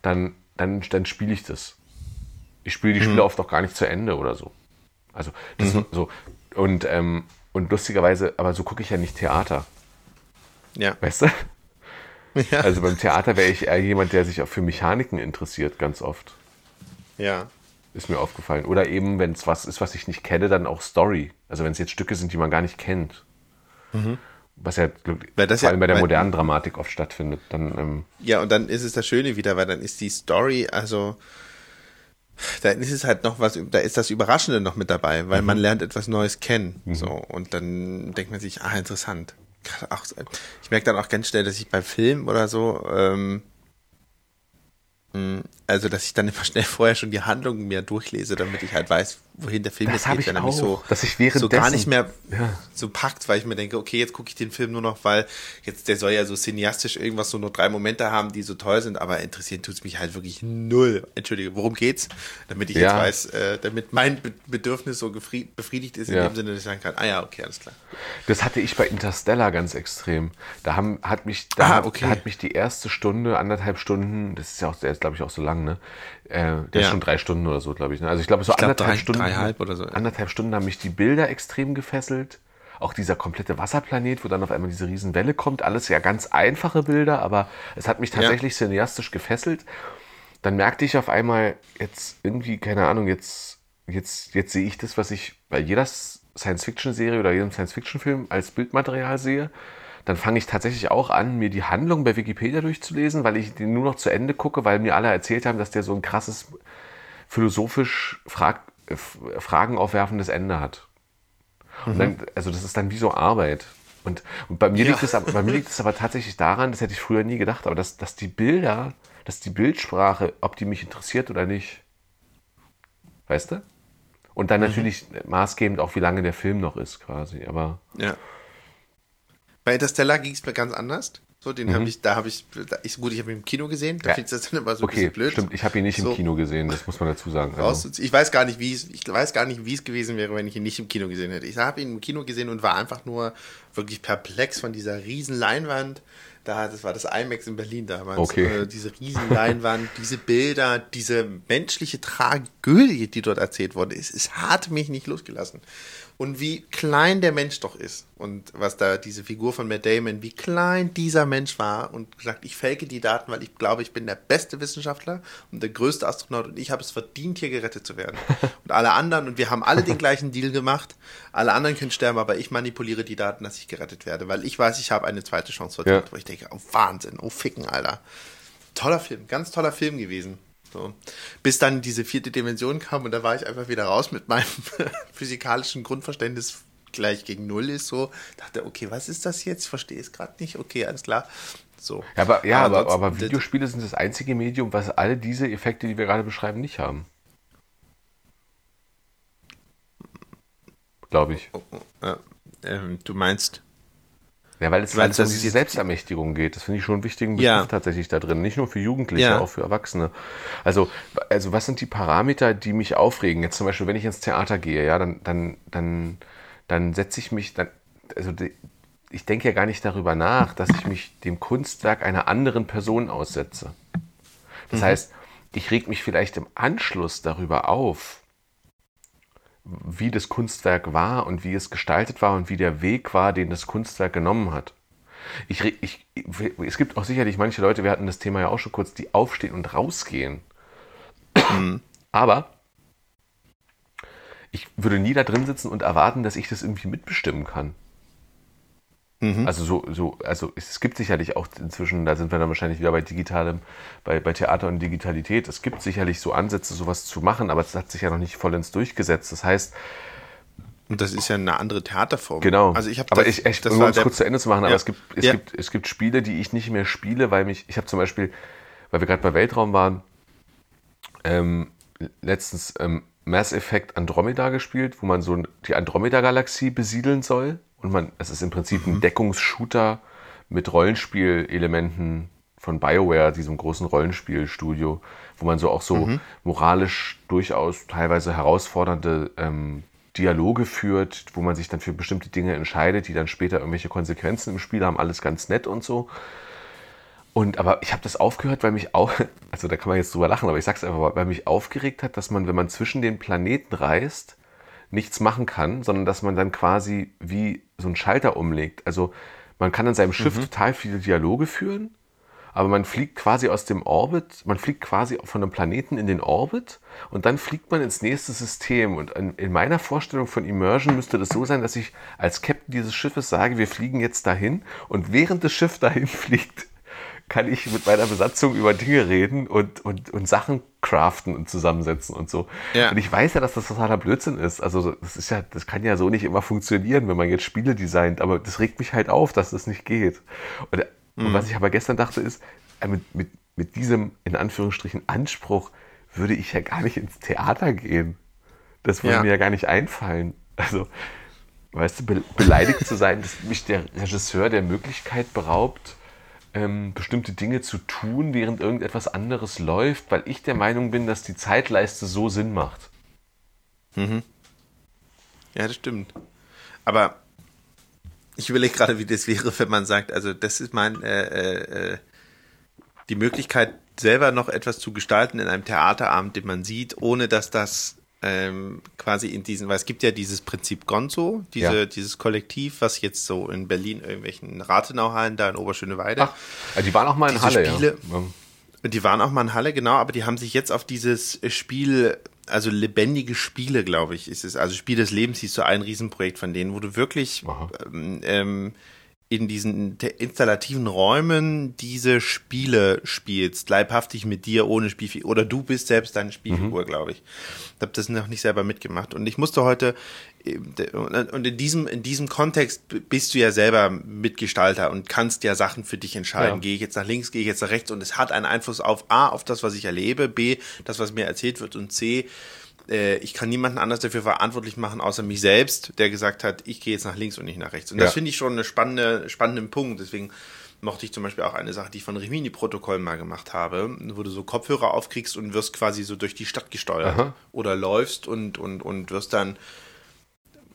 dann, dann, dann spiele ich das. Ich spiele die Spiele mhm. oft auch gar nicht zu Ende oder so. Also das mhm. so, und, ähm, und lustigerweise, aber so gucke ich ja nicht Theater. Ja. Weißt du? *laughs* Ja. Also beim Theater wäre ich eher jemand, der sich auch für Mechaniken interessiert, ganz oft. Ja. Ist mir aufgefallen. Oder eben, wenn es was ist, was ich nicht kenne, dann auch Story. Also wenn es jetzt Stücke sind, die man gar nicht kennt. Mhm. Was ja weil das vor allem ja, bei der modernen Dramatik oft stattfindet. Dann, ähm, ja, und dann ist es das Schöne wieder, weil dann ist die Story, also Da ist es halt noch was, da ist das Überraschende noch mit dabei, weil mhm. man lernt etwas Neues kennen. Mhm. So, und dann denkt man sich, ah, interessant. Ich merke dann auch ganz schnell, dass ich beim Film oder so ähm, hm, also, dass ich dann immer schnell vorher schon die Handlungen mir durchlese, damit ich halt weiß, wohin der Film das jetzt geht, wenn er mich so, dass ich so gar nicht mehr ja. so packt, weil ich mir denke, okay, jetzt gucke ich den Film nur noch, weil jetzt der soll ja so cineastisch irgendwas so nur drei Momente haben, die so toll sind, aber interessieren tut's mich halt wirklich null. Entschuldige, worum geht's? Damit ich ja. jetzt weiß, äh, damit mein Bedürfnis so befriedigt ist, in ja. dem Sinne, dass ich sagen kann, ah ja, okay, alles klar. Das hatte ich bei Interstellar ganz extrem. Da haben, hat mich, da ah, okay. hat mich die erste Stunde, anderthalb Stunden, das ist ja auch, glaube ich auch so lang, ne? Äh, der ja. ist schon drei Stunden oder so, glaube ich. Ne? Also ich glaube, so ich glaub, anderthalb drei, Stunden. Dreieinhalb oder so. Anderthalb Stunden haben mich die Bilder extrem gefesselt. Auch dieser komplette Wasserplanet, wo dann auf einmal diese Riesenwelle kommt. Alles ja ganz einfache Bilder, aber es hat mich tatsächlich ja. cineastisch gefesselt. Dann merkte ich auf einmal, jetzt irgendwie, keine Ahnung, jetzt, jetzt, jetzt sehe ich das, was ich bei jeder Science-Fiction-Serie oder jedem Science-Fiction-Film als Bildmaterial sehe dann fange ich tatsächlich auch an, mir die Handlung bei Wikipedia durchzulesen, weil ich den nur noch zu Ende gucke, weil mir alle erzählt haben, dass der so ein krasses philosophisch Frag, äh, Fragen aufwerfendes Ende hat. Mhm. Dann, also das ist dann wie so Arbeit. Und, und bei, mir ja. liegt es, bei mir liegt es aber tatsächlich daran, das hätte ich früher nie gedacht, aber dass, dass die Bilder, dass die Bildsprache, ob die mich interessiert oder nicht, weißt du? Und dann mhm. natürlich maßgebend auch, wie lange der Film noch ist, quasi. Aber ja. Bei Interstellar ging es mir ganz anders. So, den mhm. habe ich, da habe ich, da ist gut, ich habe ihn im Kino gesehen, da ja. finde ich das dann immer so okay, ein bisschen blöd. Stimmt, ich habe ihn nicht so. im Kino gesehen, das muss man dazu sagen. Also. Ich weiß gar nicht, wie es, ich weiß gar nicht, wie es gewesen wäre, wenn ich ihn nicht im Kino gesehen hätte. Ich habe ihn im Kino gesehen und war einfach nur wirklich perplex von dieser riesen Leinwand. Da, das war das IMAX in Berlin damals. Okay. Äh, diese riesen Leinwand, *laughs* diese Bilder, diese menschliche Tragödie, die dort erzählt wurde, es, es hat mich nicht losgelassen und wie klein der Mensch doch ist. Und was da diese Figur von Matt Damon, wie klein dieser Mensch war und gesagt, ich fake die Daten, weil ich glaube, ich bin der beste Wissenschaftler und der größte Astronaut und ich habe es verdient, hier gerettet zu werden. *laughs* Und alle anderen, und wir haben alle den gleichen Deal gemacht, alle anderen können sterben, aber ich manipuliere die Daten, dass ich gerettet werde, weil ich weiß, ich habe eine zweite Chance verdient. Ja. Wo ich denke, oh Wahnsinn, oh Ficken, Alter. Toller Film, ganz toller Film gewesen. So. Bis dann diese vierte Dimension kam und da war ich einfach wieder raus mit meinem *laughs* physikalischen Grundverständnis gleich gegen Null ist so. Dachte, okay, was ist das jetzt? Verstehe es gerade nicht. Okay, alles klar. So. Ja, aber, ja, aber, aber, aber Videospiele sind das einzige Medium, was alle diese Effekte, die wir gerade beschreiben, nicht haben. Glaube ich. Oh, oh, ähm, du meinst ja, weil es weil halt um diese Selbstermächtigung geht. Das finde ich schon einen wichtigen Begriff ja. tatsächlich da drin. Nicht nur für Jugendliche, ja. auch für Erwachsene. Also, also was sind die Parameter, die mich aufregen? Jetzt zum Beispiel, wenn ich ins Theater gehe, ja, dann, dann, dann, dann setze ich mich, dann, also die, ich denke ja gar nicht darüber nach, dass ich mich dem Kunstwerk einer anderen Person aussetze. Das mhm. heißt, ich reg mich vielleicht im Anschluss darüber auf, wie das Kunstwerk war und wie es gestaltet war und wie der Weg war, den das Kunstwerk genommen hat. Ich, ich, es gibt auch sicherlich manche Leute, wir hatten das Thema ja auch schon kurz, die aufstehen und rausgehen. Mhm. Aber ich würde nie da drin sitzen und erwarten, dass ich das irgendwie mitbestimmen kann. Mhm. Also so, so, also es gibt sicherlich auch inzwischen, da sind wir dann wahrscheinlich wieder bei digitalem, bei, bei Theater und Digitalität, es gibt sicherlich so Ansätze, sowas zu machen, aber es hat sich ja noch nicht vollends durchgesetzt. Das heißt, und das ist ja eine andere Theaterform. Genau. Also ich habe aber das, ich, ich, um es kurz zu Ende zu machen, ja. aber es gibt, es ja. gibt, es gibt Spiele, die ich nicht mehr spiele, weil mich, ich habe zum Beispiel, weil wir gerade bei Weltraum waren, ähm, letztens ähm, Mass Effect Andromeda gespielt, wo man so die Andromeda-Galaxie besiedeln soll. Und man, es ist im Prinzip ein mhm. Deckungsshooter mit Rollenspielelementen von BioWare, diesem großen Rollenspielstudio, wo man so auch so mhm. moralisch durchaus teilweise herausfordernde ähm, Dialoge führt, wo man sich dann für bestimmte Dinge entscheidet, die dann später irgendwelche Konsequenzen im Spiel haben, alles ganz nett und so. Und aber ich habe das aufgehört, weil mich auch, *laughs* also da kann man jetzt drüber lachen, aber ich sag's einfach, weil mich aufgeregt hat, dass man, wenn man zwischen den Planeten reist, nichts machen kann, sondern dass man dann quasi wie so einen Schalter umlegt. Also man kann in seinem Schiff mhm. total viele Dialoge führen, aber man fliegt quasi aus dem Orbit, man fliegt quasi von einem Planeten in den Orbit und dann fliegt man ins nächste System. Und in meiner Vorstellung von Immersion müsste das so sein, dass ich als Captain dieses Schiffes sage, wir fliegen jetzt dahin und während das Schiff dahin *laughs* fliegt, kann ich mit meiner Besatzung über Dinge reden und, und, und Sachen craften und zusammensetzen und so. Ja. Und ich weiß ja, dass das totaler Blödsinn ist. Also das ist ja, das kann ja so nicht immer funktionieren, wenn man jetzt Spiele designt, aber das regt mich halt auf, dass das nicht geht. Und, und was ich aber gestern dachte ist, äh, mit, mit, mit diesem, in Anführungsstrichen, Anspruch würde ich ja gar nicht ins Theater gehen. Das würde Ja. mir ja gar nicht einfallen. Also, weißt du, be beleidigt zu sein, dass mich der Regisseur der Möglichkeit beraubt, ähm, bestimmte Dinge zu tun, während irgendetwas anderes läuft, weil ich der Meinung bin, dass die Zeitleiste so Sinn macht. Ja, das stimmt. Aber ich überlege gerade, wie das wäre, wenn man sagt, also das ist mein, äh, äh, äh, die Möglichkeit, selber noch etwas zu gestalten in einem Theaterabend, den man sieht, ohne dass das ähm, quasi in diesen, weil es gibt ja dieses Prinzip Gonzo, diese, Ja. dieses Kollektiv, was jetzt so in Berlin irgendwelchen Rathenauhallen da in Oberschöneweide. Ach, die waren auch mal in Halle, Spiele- ja. Die waren auch mal in Halle, genau, aber die haben sich jetzt auf dieses Spiel, also lebendige Spiele, glaube ich, ist es. Also Spiel des Lebens hieß so ein Riesenprojekt von denen, wo du wirklich ähm, ähm, in diesen installativen Räumen diese Spiele spielst, leibhaftig mit dir, ohne Spielfigur. Oder du bist selbst deine Spielfigur, Mhm. glaube ich. Ich habe das noch nicht selber mitgemacht. Und ich musste heute, de- und in diesem, in diesem Kontext bist du ja selber Mitgestalter und kannst ja Sachen für dich entscheiden. Ja. Gehe ich jetzt nach links, gehe ich jetzt nach rechts und es hat einen Einfluss auf A, auf das, was ich erlebe, B, das, was mir erzählt wird und C, äh, ich kann niemanden anders dafür verantwortlich machen, außer mich selbst, der gesagt hat, ich gehe jetzt nach links und nicht nach rechts. Und das Ja. finde ich schon einen spannende, spannenden Punkt. Deswegen mochte ich zum Beispiel auch eine Sache, die ich von Rimini-Protokoll mal gemacht habe, wo du so Kopfhörer aufkriegst und wirst quasi so durch die Stadt gesteuert. Aha. Oder läufst und, und, und wirst dann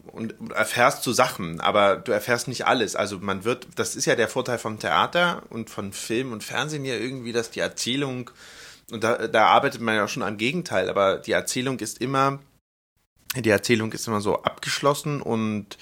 und erfährst so Sachen, aber du erfährst nicht alles. Also man wird, das ist ja der Vorteil vom Theater und von Film und Fernsehen ja irgendwie, dass die Erzählung, und da, da arbeitet man ja auch schon am Gegenteil, aber die Erzählung ist immer, die Erzählung ist immer so abgeschlossen und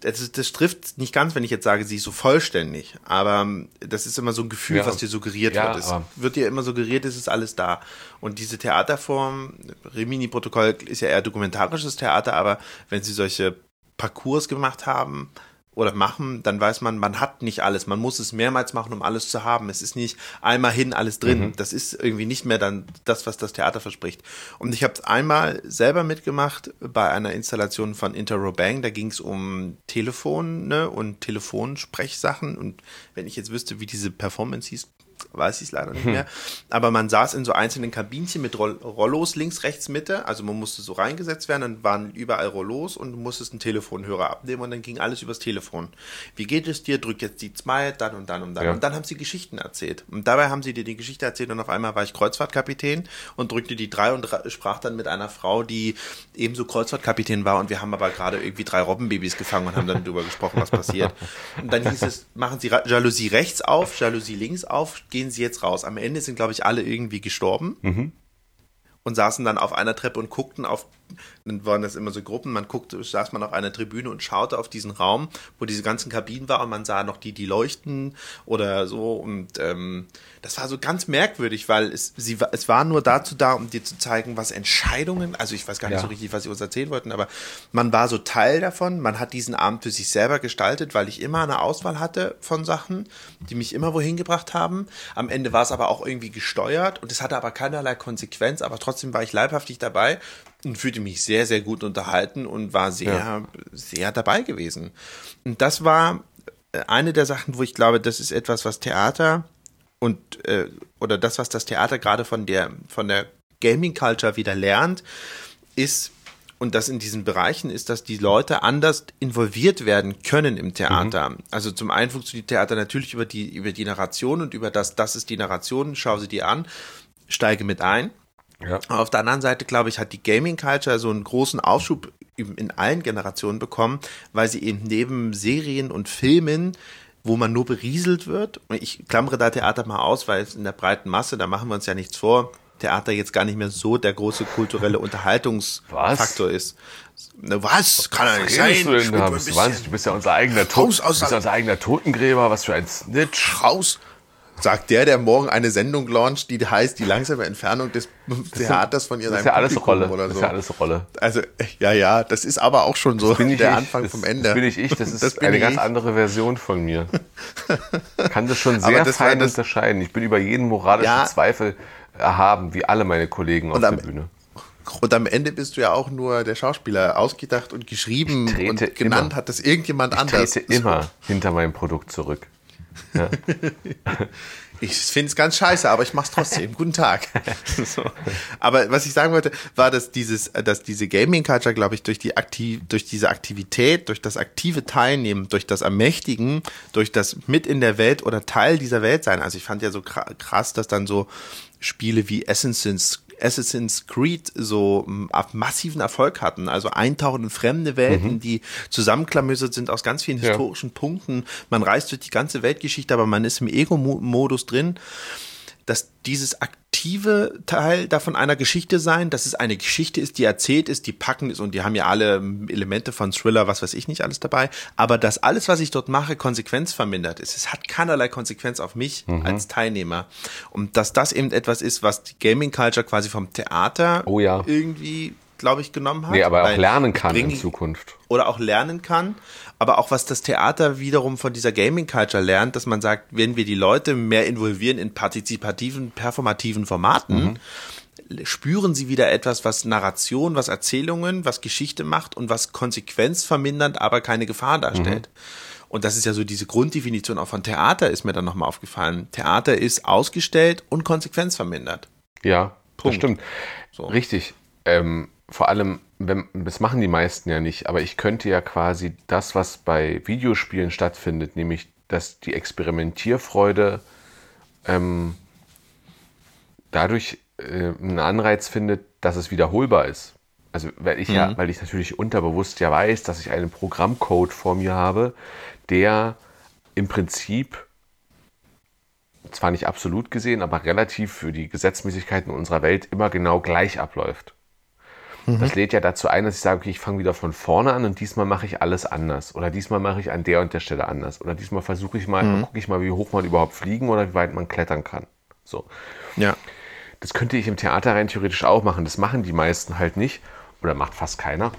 das, das trifft nicht ganz, wenn ich jetzt sage, sie ist so vollständig, aber das ist immer so ein Gefühl, Ja. was dir suggeriert Ja, wird. Es wird dir immer suggeriert, es ist alles da. Und diese Theaterform, Rimini-Protokoll ist ja eher dokumentarisches Theater, aber wenn sie solche Parcours gemacht haben oder machen, dann weiß man, man hat nicht alles. Man muss es mehrmals machen, um alles zu haben. Es ist nicht einmal hin, alles drin. Das ist irgendwie nicht mehr dann das, was das Theater verspricht. Und ich habe es einmal selber mitgemacht bei einer Installation von Interrobang. Da ging es um Telefon ne, und Telefonsprechsachen. Und wenn ich jetzt wüsste, wie diese Performance hieß, weiß ich es leider nicht mehr. Aber man saß in so einzelnen Kabinchen mit Roll Rollos links, rechts, Mitte. Also man musste so reingesetzt werden, dann waren überall Rollos und du musstest einen Telefonhörer abnehmen und dann ging alles übers Telefon. Wie geht es dir? Drück jetzt die zwei, dann und dann und dann. Ja. Und dann haben sie Geschichten erzählt. Und dabei haben sie dir die Geschichte erzählt und auf einmal war ich Kreuzfahrtkapitän und drückte die drei und ra- sprach dann mit einer Frau, die ebenso Kreuzfahrtkapitän war und wir haben aber gerade irgendwie drei Robbenbabys gefangen und haben dann *laughs* darüber gesprochen, was passiert. Und dann hieß es, machen Sie Jalousie rechts auf, Jalousie links auf, gehen Sie jetzt raus. Am Ende sind, glaube ich, alle irgendwie gestorben und saßen dann auf einer Treppe und guckten auf, waren das immer so Gruppen, man guckte, saß man auf einer Tribüne und schaute auf diesen Raum, wo diese ganzen Kabinen waren. Und man sah noch die, die leuchten oder so. Und ähm, das war so ganz merkwürdig, weil es, sie, es war nur dazu da, um dir zu zeigen, was Entscheidungen, also ich weiß gar nicht Ja. so richtig, was sie uns erzählen wollten, aber man war so Teil davon, man hat diesen Abend für sich selber gestaltet, weil ich immer eine Auswahl hatte von Sachen, die mich immer wohin gebracht haben. Am Ende war es aber auch irgendwie gesteuert und es hatte aber keinerlei Konsequenz, aber trotzdem war ich leibhaftig dabei und fühlte mich sehr, sehr gut unterhalten und war sehr, Ja. sehr dabei gewesen. Und das war äh, eine der Sachen, wo ich glaube, das ist etwas, was Theater und äh, oder das, was das Theater gerade von der von der Gaming Culture wieder lernt, ist und das in diesen Bereichen ist, dass die Leute anders involviert werden können im Theater. Also zum einen funktioniert Theater natürlich über die über die Narration und über das das ist die Narration, schau sie dir an, steige mit ein. Ja. Auf der anderen Seite, glaube ich, hat die Gaming Culture so einen großen Aufschub in allen Generationen bekommen, weil sie eben neben Serien und Filmen, wo man nur berieselt wird, ich klammere da Theater mal aus, weil es in der breiten Masse, da machen wir uns ja nichts vor, Theater jetzt gar nicht mehr so der große kulturelle Unterhaltungsfaktor ist. Na, Was? Kann er nicht sein. Du denn du bist ja unser eigener, Raus bist ja unser eigener Totengräber. Was für ein Snitch. raus, sagt der, der morgen eine Sendung launcht, die heißt die langsame Entfernung des Theaters von ihrem Das ist ja alles Publikum Rolle. oder Das so. ist ja alles Rolle. Also, ja, ja, das ist aber auch schon so der ich. Anfang das, vom Ende. Das bin nicht ich, das *laughs* ist bin eine ich. ganz andere Version von mir. Kann das schon sehr das fein das- unterscheiden. Ich bin über jeden moralischen Ja. Zweifel erhaben wie alle meine Kollegen auf Und am- der Bühne. Und am Ende bist du ja auch nur der Schauspieler, ausgedacht und geschrieben Ich und genannt immer. hat das irgendjemand Ich anders. trete immer hinter meinem Produkt zurück. *laughs* Ich finde es ganz scheiße, aber ich mach's trotzdem. Guten Tag. *laughs* so. Aber was ich sagen wollte, war, dass dieses, dass diese Gaming Culture, glaube ich, durch die aktiv, durch diese Aktivität, durch das aktive Teilnehmen, durch das Ermächtigen, durch das mit in der Welt oder Teil dieser Welt sein. Also ich fand ja so kra- krass, dass dann so Spiele wie Assassin's Assassin's Creed so massiven Erfolg hatten, also eintauchen in fremde Welten, die zusammenklamüsert sind aus ganz vielen Ja. historischen Punkten. Man reist durch die ganze Weltgeschichte, aber man ist im Ego-Modus drin dass dieses aktive Teil davon einer Geschichte sein, dass es eine Geschichte ist, die erzählt ist, die packend ist und die haben ja alle Elemente von Thriller, was weiß ich nicht alles dabei, aber dass alles, was ich dort mache, Konsequenz vermindert ist. Es hat keinerlei Konsequenz auf mich Mhm. als Teilnehmer. Und dass das eben etwas ist, was die Gaming Culture quasi vom Theater Oh ja. irgendwie, glaube ich, genommen hat. Nee, aber auch lernen kann in Zukunft. oder auch lernen kann, aber auch was das Theater wiederum von dieser Gaming Culture lernt, dass man sagt, wenn wir die Leute mehr involvieren in partizipativen, performativen Formaten, spüren sie wieder etwas, was Narration, was Erzählungen, was Geschichte macht und was Konsequenz vermindernd, aber keine Gefahr darstellt. Und das ist ja so diese Grunddefinition auch von Theater, ist mir dann nochmal aufgefallen. Theater ist ausgestellt und Konsequenz vermindert. Ja, Punkt. das stimmt. So. Richtig. Ähm, vor allem, wenn, das machen die meisten ja nicht, aber ich könnte ja quasi das, was bei Videospielen stattfindet, nämlich dass die Experimentierfreude ähm, dadurch äh, einen Anreiz findet, dass es wiederholbar ist. Also weil ich ja, weil ich natürlich unterbewusst ja weiß, dass ich einen Programmcode vor mir habe, der im Prinzip zwar nicht absolut gesehen, aber relativ für die Gesetzmäßigkeiten unserer Welt immer genau gleich abläuft. Das lädt ja dazu ein, dass ich sage, okay, ich fange wieder von vorne an und diesmal mache ich alles anders. Oder diesmal mache ich an der und der Stelle anders. Oder diesmal versuche ich mal, gucke ich mal, wie hoch man überhaupt fliegen oder wie weit man klettern kann. So. Ja. Das könnte ich im Theater rein theoretisch auch machen. Das machen die meisten halt nicht. Oder macht fast keiner.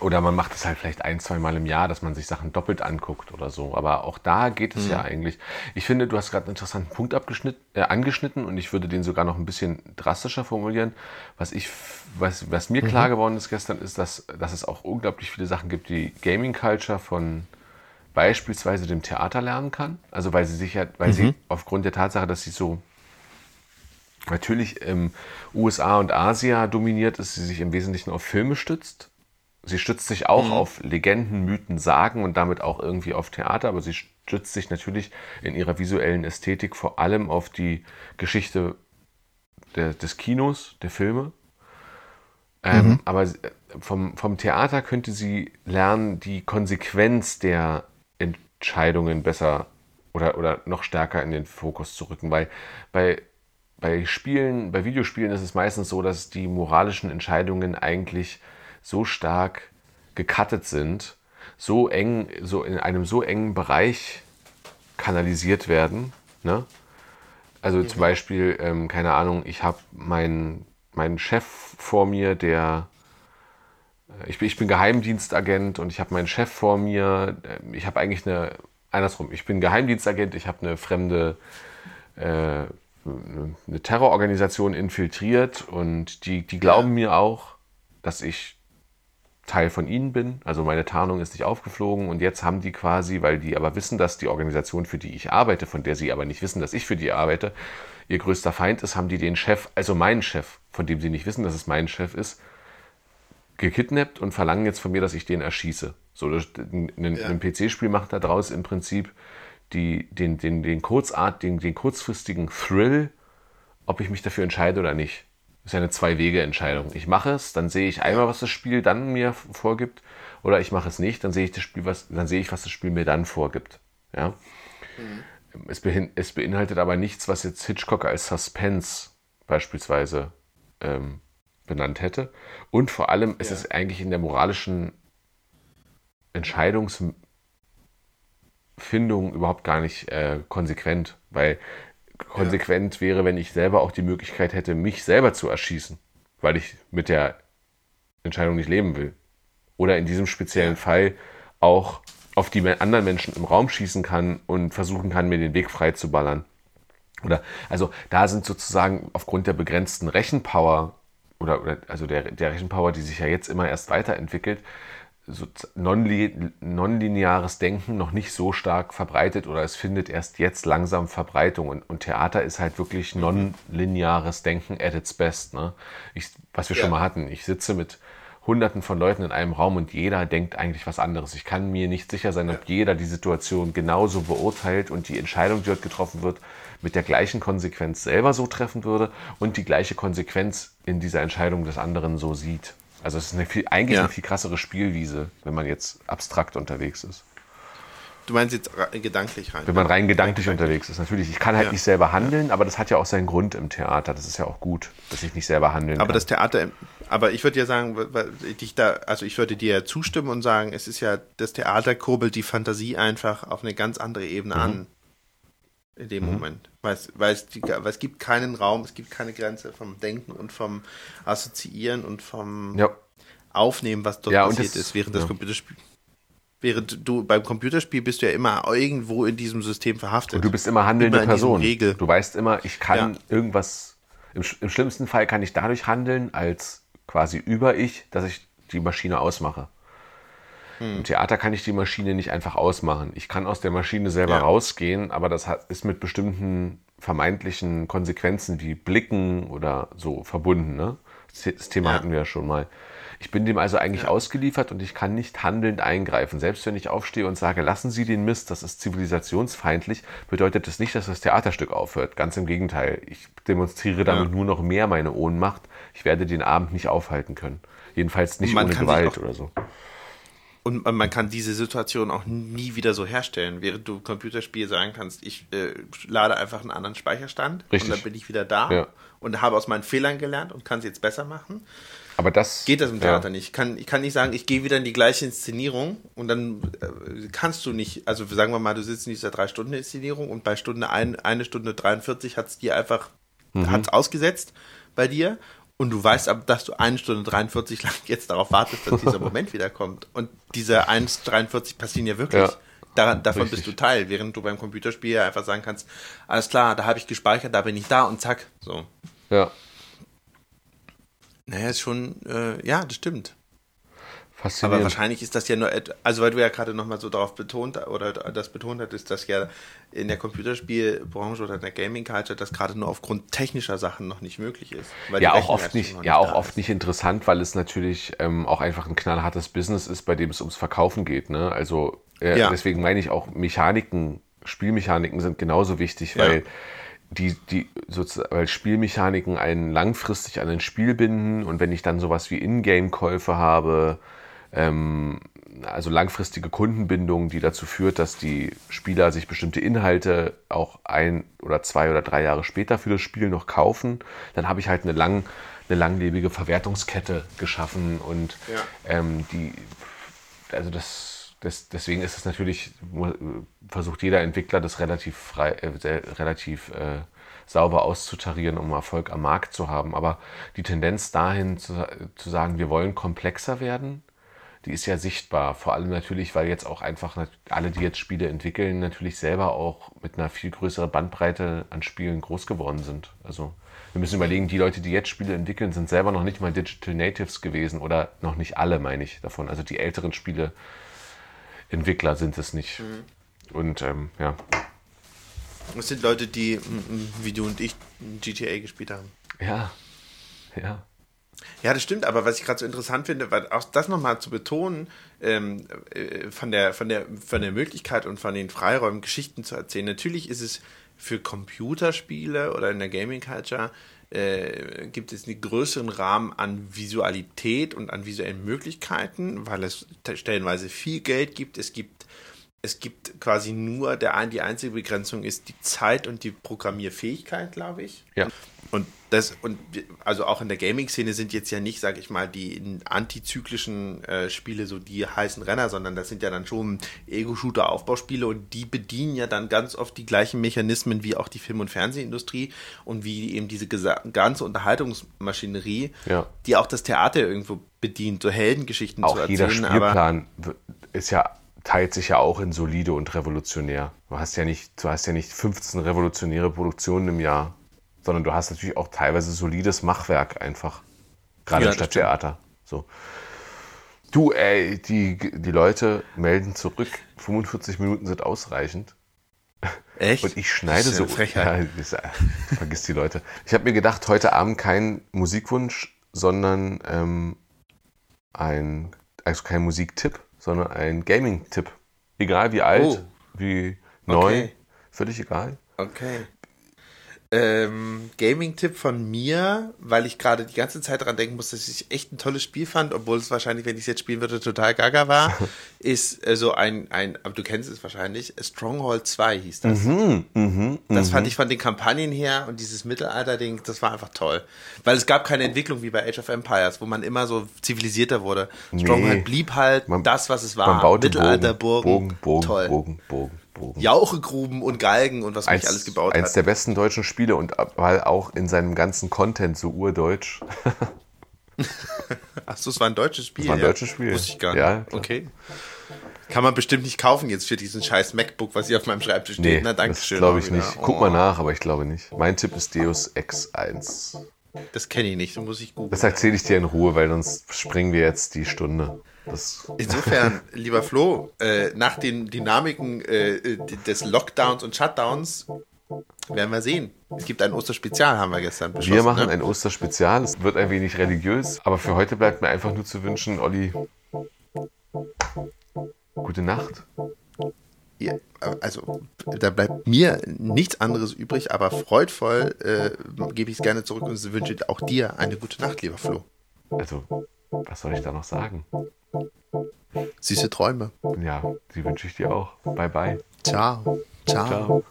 Oder man macht es halt vielleicht ein, zwei Mal im Jahr, dass man sich Sachen doppelt anguckt oder so. Aber auch da geht es ja eigentlich. Ich finde, du hast gerade einen interessanten Punkt abgeschnitten, äh, angeschnitten und ich würde den sogar noch ein bisschen drastischer formulieren. Was, ich, was, was mir klar geworden ist gestern, ist, dass, dass es auch unglaublich viele Sachen gibt, die Gaming Culture von beispielsweise dem Theater lernen kann. Also weil sie sich ja, weil sie aufgrund der Tatsache, dass sie so natürlich im USA und Asia dominiert ist, sie sich im Wesentlichen auf Filme stützt. Sie stützt sich auch auf Legenden, Mythen, Sagen und damit auch irgendwie auf Theater, aber sie stützt sich natürlich in ihrer visuellen Ästhetik vor allem auf die Geschichte der, des Kinos, der Filme. Ähm, Aber sie- vom, vom Theater könnte sie lernen, die Konsequenz der Entscheidungen besser oder, oder noch stärker in den Fokus zu rücken. Weil bei, bei Spielen, bei Videospielen ist es meistens so, dass die moralischen Entscheidungen eigentlich so stark gecuttet sind, so eng, so in einem so engen Bereich kanalisiert werden. Ne? Also zum Beispiel, ähm, keine Ahnung, ich habe meinen meinen Chef vor mir, der äh, ich bin, ich bin Geheimdienstagent und ich habe meinen Chef vor mir. äh, Ich habe eigentlich eine, andersrum, ich bin Geheimdienstagent, ich habe eine fremde, äh, eine Terrororganisation infiltriert und die, die glauben mir auch, dass ich Teil von ihnen bin. Also meine Tarnung ist nicht aufgeflogen und jetzt haben die quasi, weil die aber wissen, dass die Organisation, für die ich arbeite, von der sie aber nicht wissen, dass ich für die arbeite, ihr größter Feind ist, haben die den Chef, also meinen Chef, von dem sie nicht wissen, dass es mein Chef ist, gekidnappt und verlangen jetzt von mir, dass ich den erschieße. So, ein, Ja. ein PC-Spiel macht daraus im Prinzip die, den, den, den, Kurzart, den, den kurzfristigen Thrill, ob ich mich dafür entscheide oder nicht. Das ist ja eine Zwei-Wege-Entscheidung. Ich mache es, dann sehe ich einmal, was das Spiel dann mir vorgibt, oder ich mache es nicht, dann sehe ich das Spiel, was, dann sehe ich, was das Spiel mir dann vorgibt. Ja? Es, behin, es beinhaltet aber nichts, was jetzt Hitchcock als Suspense beispielsweise ähm, benannt hätte. Und vor allem ist es eigentlich in der moralischen Entscheidungsfindung überhaupt gar nicht äh, konsequent, weil konsequent wäre, wenn ich selber auch die Möglichkeit hätte, mich selber zu erschießen, weil ich mit der Entscheidung nicht leben will. Oder in diesem speziellen Fall auch auf die anderen Menschen im Raum schießen kann und versuchen kann, mir den Weg frei zu ballern. Oder, also da sind sozusagen aufgrund der begrenzten Rechenpower oder, oder also der, der Rechenpower, die sich ja jetzt immer erst weiterentwickelt, so nonlineares Denken noch nicht so stark verbreitet oder es findet erst jetzt langsam Verbreitung. Und, und Theater ist halt wirklich nonlineares Denken at its best. Ne? Ich, was wir ja. schon mal hatten. Ich sitze mit Hunderten von Leuten in einem Raum und jeder denkt eigentlich was anderes. Ich kann mir nicht sicher sein, ob jeder die Situation genauso beurteilt und die Entscheidung, die dort getroffen wird, mit der gleichen Konsequenz selber so treffen würde und die gleiche Konsequenz in dieser Entscheidung des anderen so sieht. Also es ist eine viel, eigentlich ja. eine viel krassere Spielwiese, wenn man jetzt abstrakt unterwegs ist. Du meinst jetzt gedanklich rein? Wenn man rein gedanklich rein unterwegs ist, natürlich. Ich kann halt ja. nicht selber handeln, aber das hat ja auch seinen Grund im Theater. Das ist ja auch gut, dass ich nicht selber handeln aber kann. Aber das Theater, aber ich würde ja sagen, ich da, also ich würde dir zustimmen und sagen, es ist ja, das Theater kurbelt die Fantasie einfach auf eine ganz andere Ebene mhm. an in dem mhm. Moment. Weil es, weil, es die, weil es gibt keinen Raum, es gibt keine Grenze vom Denken und vom Assoziieren und vom ja. Aufnehmen, was dort ja, passiert das, ist, während ja. das Computerspiel. Während du beim Computerspiel bist du ja immer irgendwo in diesem System verhaftet. Und du bist immer handelnde immer Person. Du weißt immer, ich kann irgendwas, im, im schlimmsten Fall kann ich dadurch handeln, als quasi über ich, dass ich die Maschine ausmache. Hm. Im Theater kann ich die Maschine nicht einfach ausmachen. Ich kann aus der Maschine selber ja. rausgehen, aber das hat, ist mit bestimmten vermeintlichen Konsequenzen wie Blicken oder so verbunden. Ne? Das Thema ja. hatten wir ja schon mal. Ich bin dem also eigentlich ja. ausgeliefert und ich kann nicht handelnd eingreifen. Selbst wenn ich aufstehe und sage, lassen Sie den Mist, das ist zivilisationsfeindlich, bedeutet das nicht, dass das Theaterstück aufhört. Ganz im Gegenteil. Ich demonstriere damit ja. nur noch mehr meine Ohnmacht. Ich werde den Abend nicht aufhalten können. Jedenfalls nicht ohne Gewalt oder so. Und man kann diese Situation auch nie wieder so herstellen, während du Computerspiel sagen kannst, ich äh, lade einfach einen anderen Speicherstand Richtig. und dann bin ich wieder da ja. und habe aus meinen Fehlern gelernt und kann es jetzt besser machen. Aber das geht das im Theater ja. nicht. Ich kann, ich kann nicht sagen, ich gehe wieder in die gleiche Inszenierung und dann äh, kannst du nicht, also sagen wir mal, du sitzt in dieser drei Stunden Inszenierung und bei Stunde ein, eine Stunde 43 hat es dir einfach mhm. hat's ausgesetzt bei dir und du weißt aber, dass du eine Stunde 43 lang jetzt darauf wartest, dass dieser *laughs* Moment wiederkommt. Und diese 1,43 passieren ja wirklich. Ja, Daran, davon richtig. bist du Teil, während du beim Computerspiel ja einfach sagen kannst, alles klar, da habe ich gespeichert, da bin ich da und zack. So. Ja. Naja, ist schon, äh, ja, das stimmt. Faszinierend. Aber wahrscheinlich ist das ja nur, also weil du ja gerade nochmal so darauf betont oder das betont hattest, dass ja in der Computerspielbranche oder in der Gaming Culture das gerade nur aufgrund technischer Sachen noch nicht möglich ist. ja, auch oft nicht, ja, auch oft ist. nicht interessant, weil es natürlich ähm, auch einfach ein knallhartes Business ist, bei dem es ums Verkaufen geht. Ne? Also äh, ja. deswegen meine ich auch Mechaniken, Spielmechaniken sind genauso wichtig, weil ja die, die sozusagen, weil Spielmechaniken einen langfristig an ein Spiel binden und wenn ich dann sowas wie Ingame-Käufe habe, ähm, also langfristige Kundenbindung, die dazu führt, dass die Spieler sich bestimmte Inhalte auch ein oder zwei oder drei Jahre später für das Spiel noch kaufen, dann habe ich halt eine, lang, eine langlebige Verwertungskette geschaffen und ja. ähm, die, also das, das, deswegen ist es natürlich, versucht jeder Entwickler das relativ frei, äh, relativ äh, sauber auszutarieren, um Erfolg am Markt zu haben. Aber die Tendenz dahin zu, zu sagen, wir wollen komplexer werden, die ist ja sichtbar. Vor allem natürlich, weil jetzt auch einfach alle, die jetzt Spiele entwickeln, natürlich selber auch mit einer viel größeren Bandbreite an Spielen groß geworden sind. Also wir müssen überlegen, die Leute, die jetzt Spiele entwickeln, sind selber noch nicht mal Digital Natives gewesen oder noch nicht alle, meine ich davon. Also die älteren Spieleentwickler sind es nicht. Mhm. Und ähm, ja. Das sind Leute, die, wie du und ich, GTA gespielt haben. Ja, ja. Ja, das stimmt, aber was ich gerade so interessant finde, weil auch das nochmal zu betonen, ähm, äh, von, der, von, der, von der Möglichkeit und von den Freiräumen Geschichten zu erzählen. Natürlich ist es für Computerspiele oder in der Gaming Culture äh, gibt es einen größeren Rahmen an Visualität und an visuellen Möglichkeiten, weil es stellenweise viel Geld gibt. Es gibt es gibt quasi nur der die einzige Begrenzung ist die Zeit und die Programmierfähigkeit, glaube ich. Ja. Und das, und also auch in der Gaming-Szene sind jetzt ja nicht, sag ich mal, die antizyklischen äh, Spiele so die heißen Renner, sondern das sind ja dann schon Ego-Shooter-Aufbauspiele und die bedienen ja dann ganz oft die gleichen Mechanismen wie auch die Film- und Fernsehindustrie und wie eben diese ganze Unterhaltungsmaschinerie, ja. die auch das Theater irgendwo bedient, so Heldengeschichten auch zu erzählen. Jeder Spielplan ist ja teilt sich ja auch in solide und revolutionär. Du hast ja nicht, du hast ja nicht 15 revolutionäre Produktionen im Jahr, sondern du hast natürlich auch teilweise solides Machwerk einfach. Gerade Ja, im Stadttheater. So. Du, ey, die, die Leute melden zurück. 45 Minuten sind ausreichend. Echt? Und ich schneide so. Frechheit. Ja, äh, vergiss die Leute. Ich habe mir gedacht, heute Abend kein Musikwunsch, sondern ähm, ein, also kein Musiktipp, sondern ein Gaming-Tipp. Egal wie alt, Oh. wie neu, Okay. völlig egal. Okay. Ähm, Gaming-Tipp von mir, weil ich gerade die ganze Zeit daran denken muss, dass ich echt ein tolles Spiel fand, obwohl es wahrscheinlich, wenn ich es jetzt spielen würde, total gaga war, *laughs* ist äh, so ein, ein, aber du kennst es wahrscheinlich, Stronghold 2 hieß das. Mhm, das fand ich von den Kampagnen her und dieses Mittelalter-Ding, das war einfach toll. Weil es gab keine Entwicklung wie bei Age of Empires, wo man immer so zivilisierter wurde. Stronghold blieb halt Man- das, was es Man war. baute Mittelalterburgen. Bogen, Bogen, toll. Bogen, Bogen, Bogen. Jauchegruben und Galgen und was mich alles gebaut eins hat. der besten deutschen Spiele und weil auch in seinem ganzen Content so urdeutsch. *laughs* Achso, es war ein deutsches Spiel. war ein ja. deutsches Spiel. Wusste ich gar nicht. Ja, okay. Kann man bestimmt nicht kaufen jetzt für diesen scheiß MacBook, was hier auf meinem Schreibtisch steht. Nee, Na, danke das schön. glaube ich nicht. Guck Oh, mal nach, aber ich glaube nicht. Mein Tipp ist Deus Ex 1. Das kenne ich nicht, so muss ich googeln. Das erzähle ich dir in Ruhe, weil sonst springen wir jetzt die Stunde. Das, Insofern, *laughs* lieber Flo, äh, nach den Dynamiken äh, des Lockdowns und Shutdowns werden wir sehen. Es gibt ein Osterspezial, haben wir gestern beschlossen. wir machen ne? ein Osterspezial. Es wird ein wenig religiös, aber für heute bleibt mir einfach nur zu wünschen, Olli, gute Nacht. Ja, also, da bleibt mir nichts anderes übrig, aber freudvoll äh, gebe ich es gerne zurück und wünsche auch dir eine gute Nacht, lieber Flo. Also, was soll ich da noch sagen? Süße Träume. Ja, die wünsche ich dir auch. Bye, bye. Ciao. Ciao. Ciao.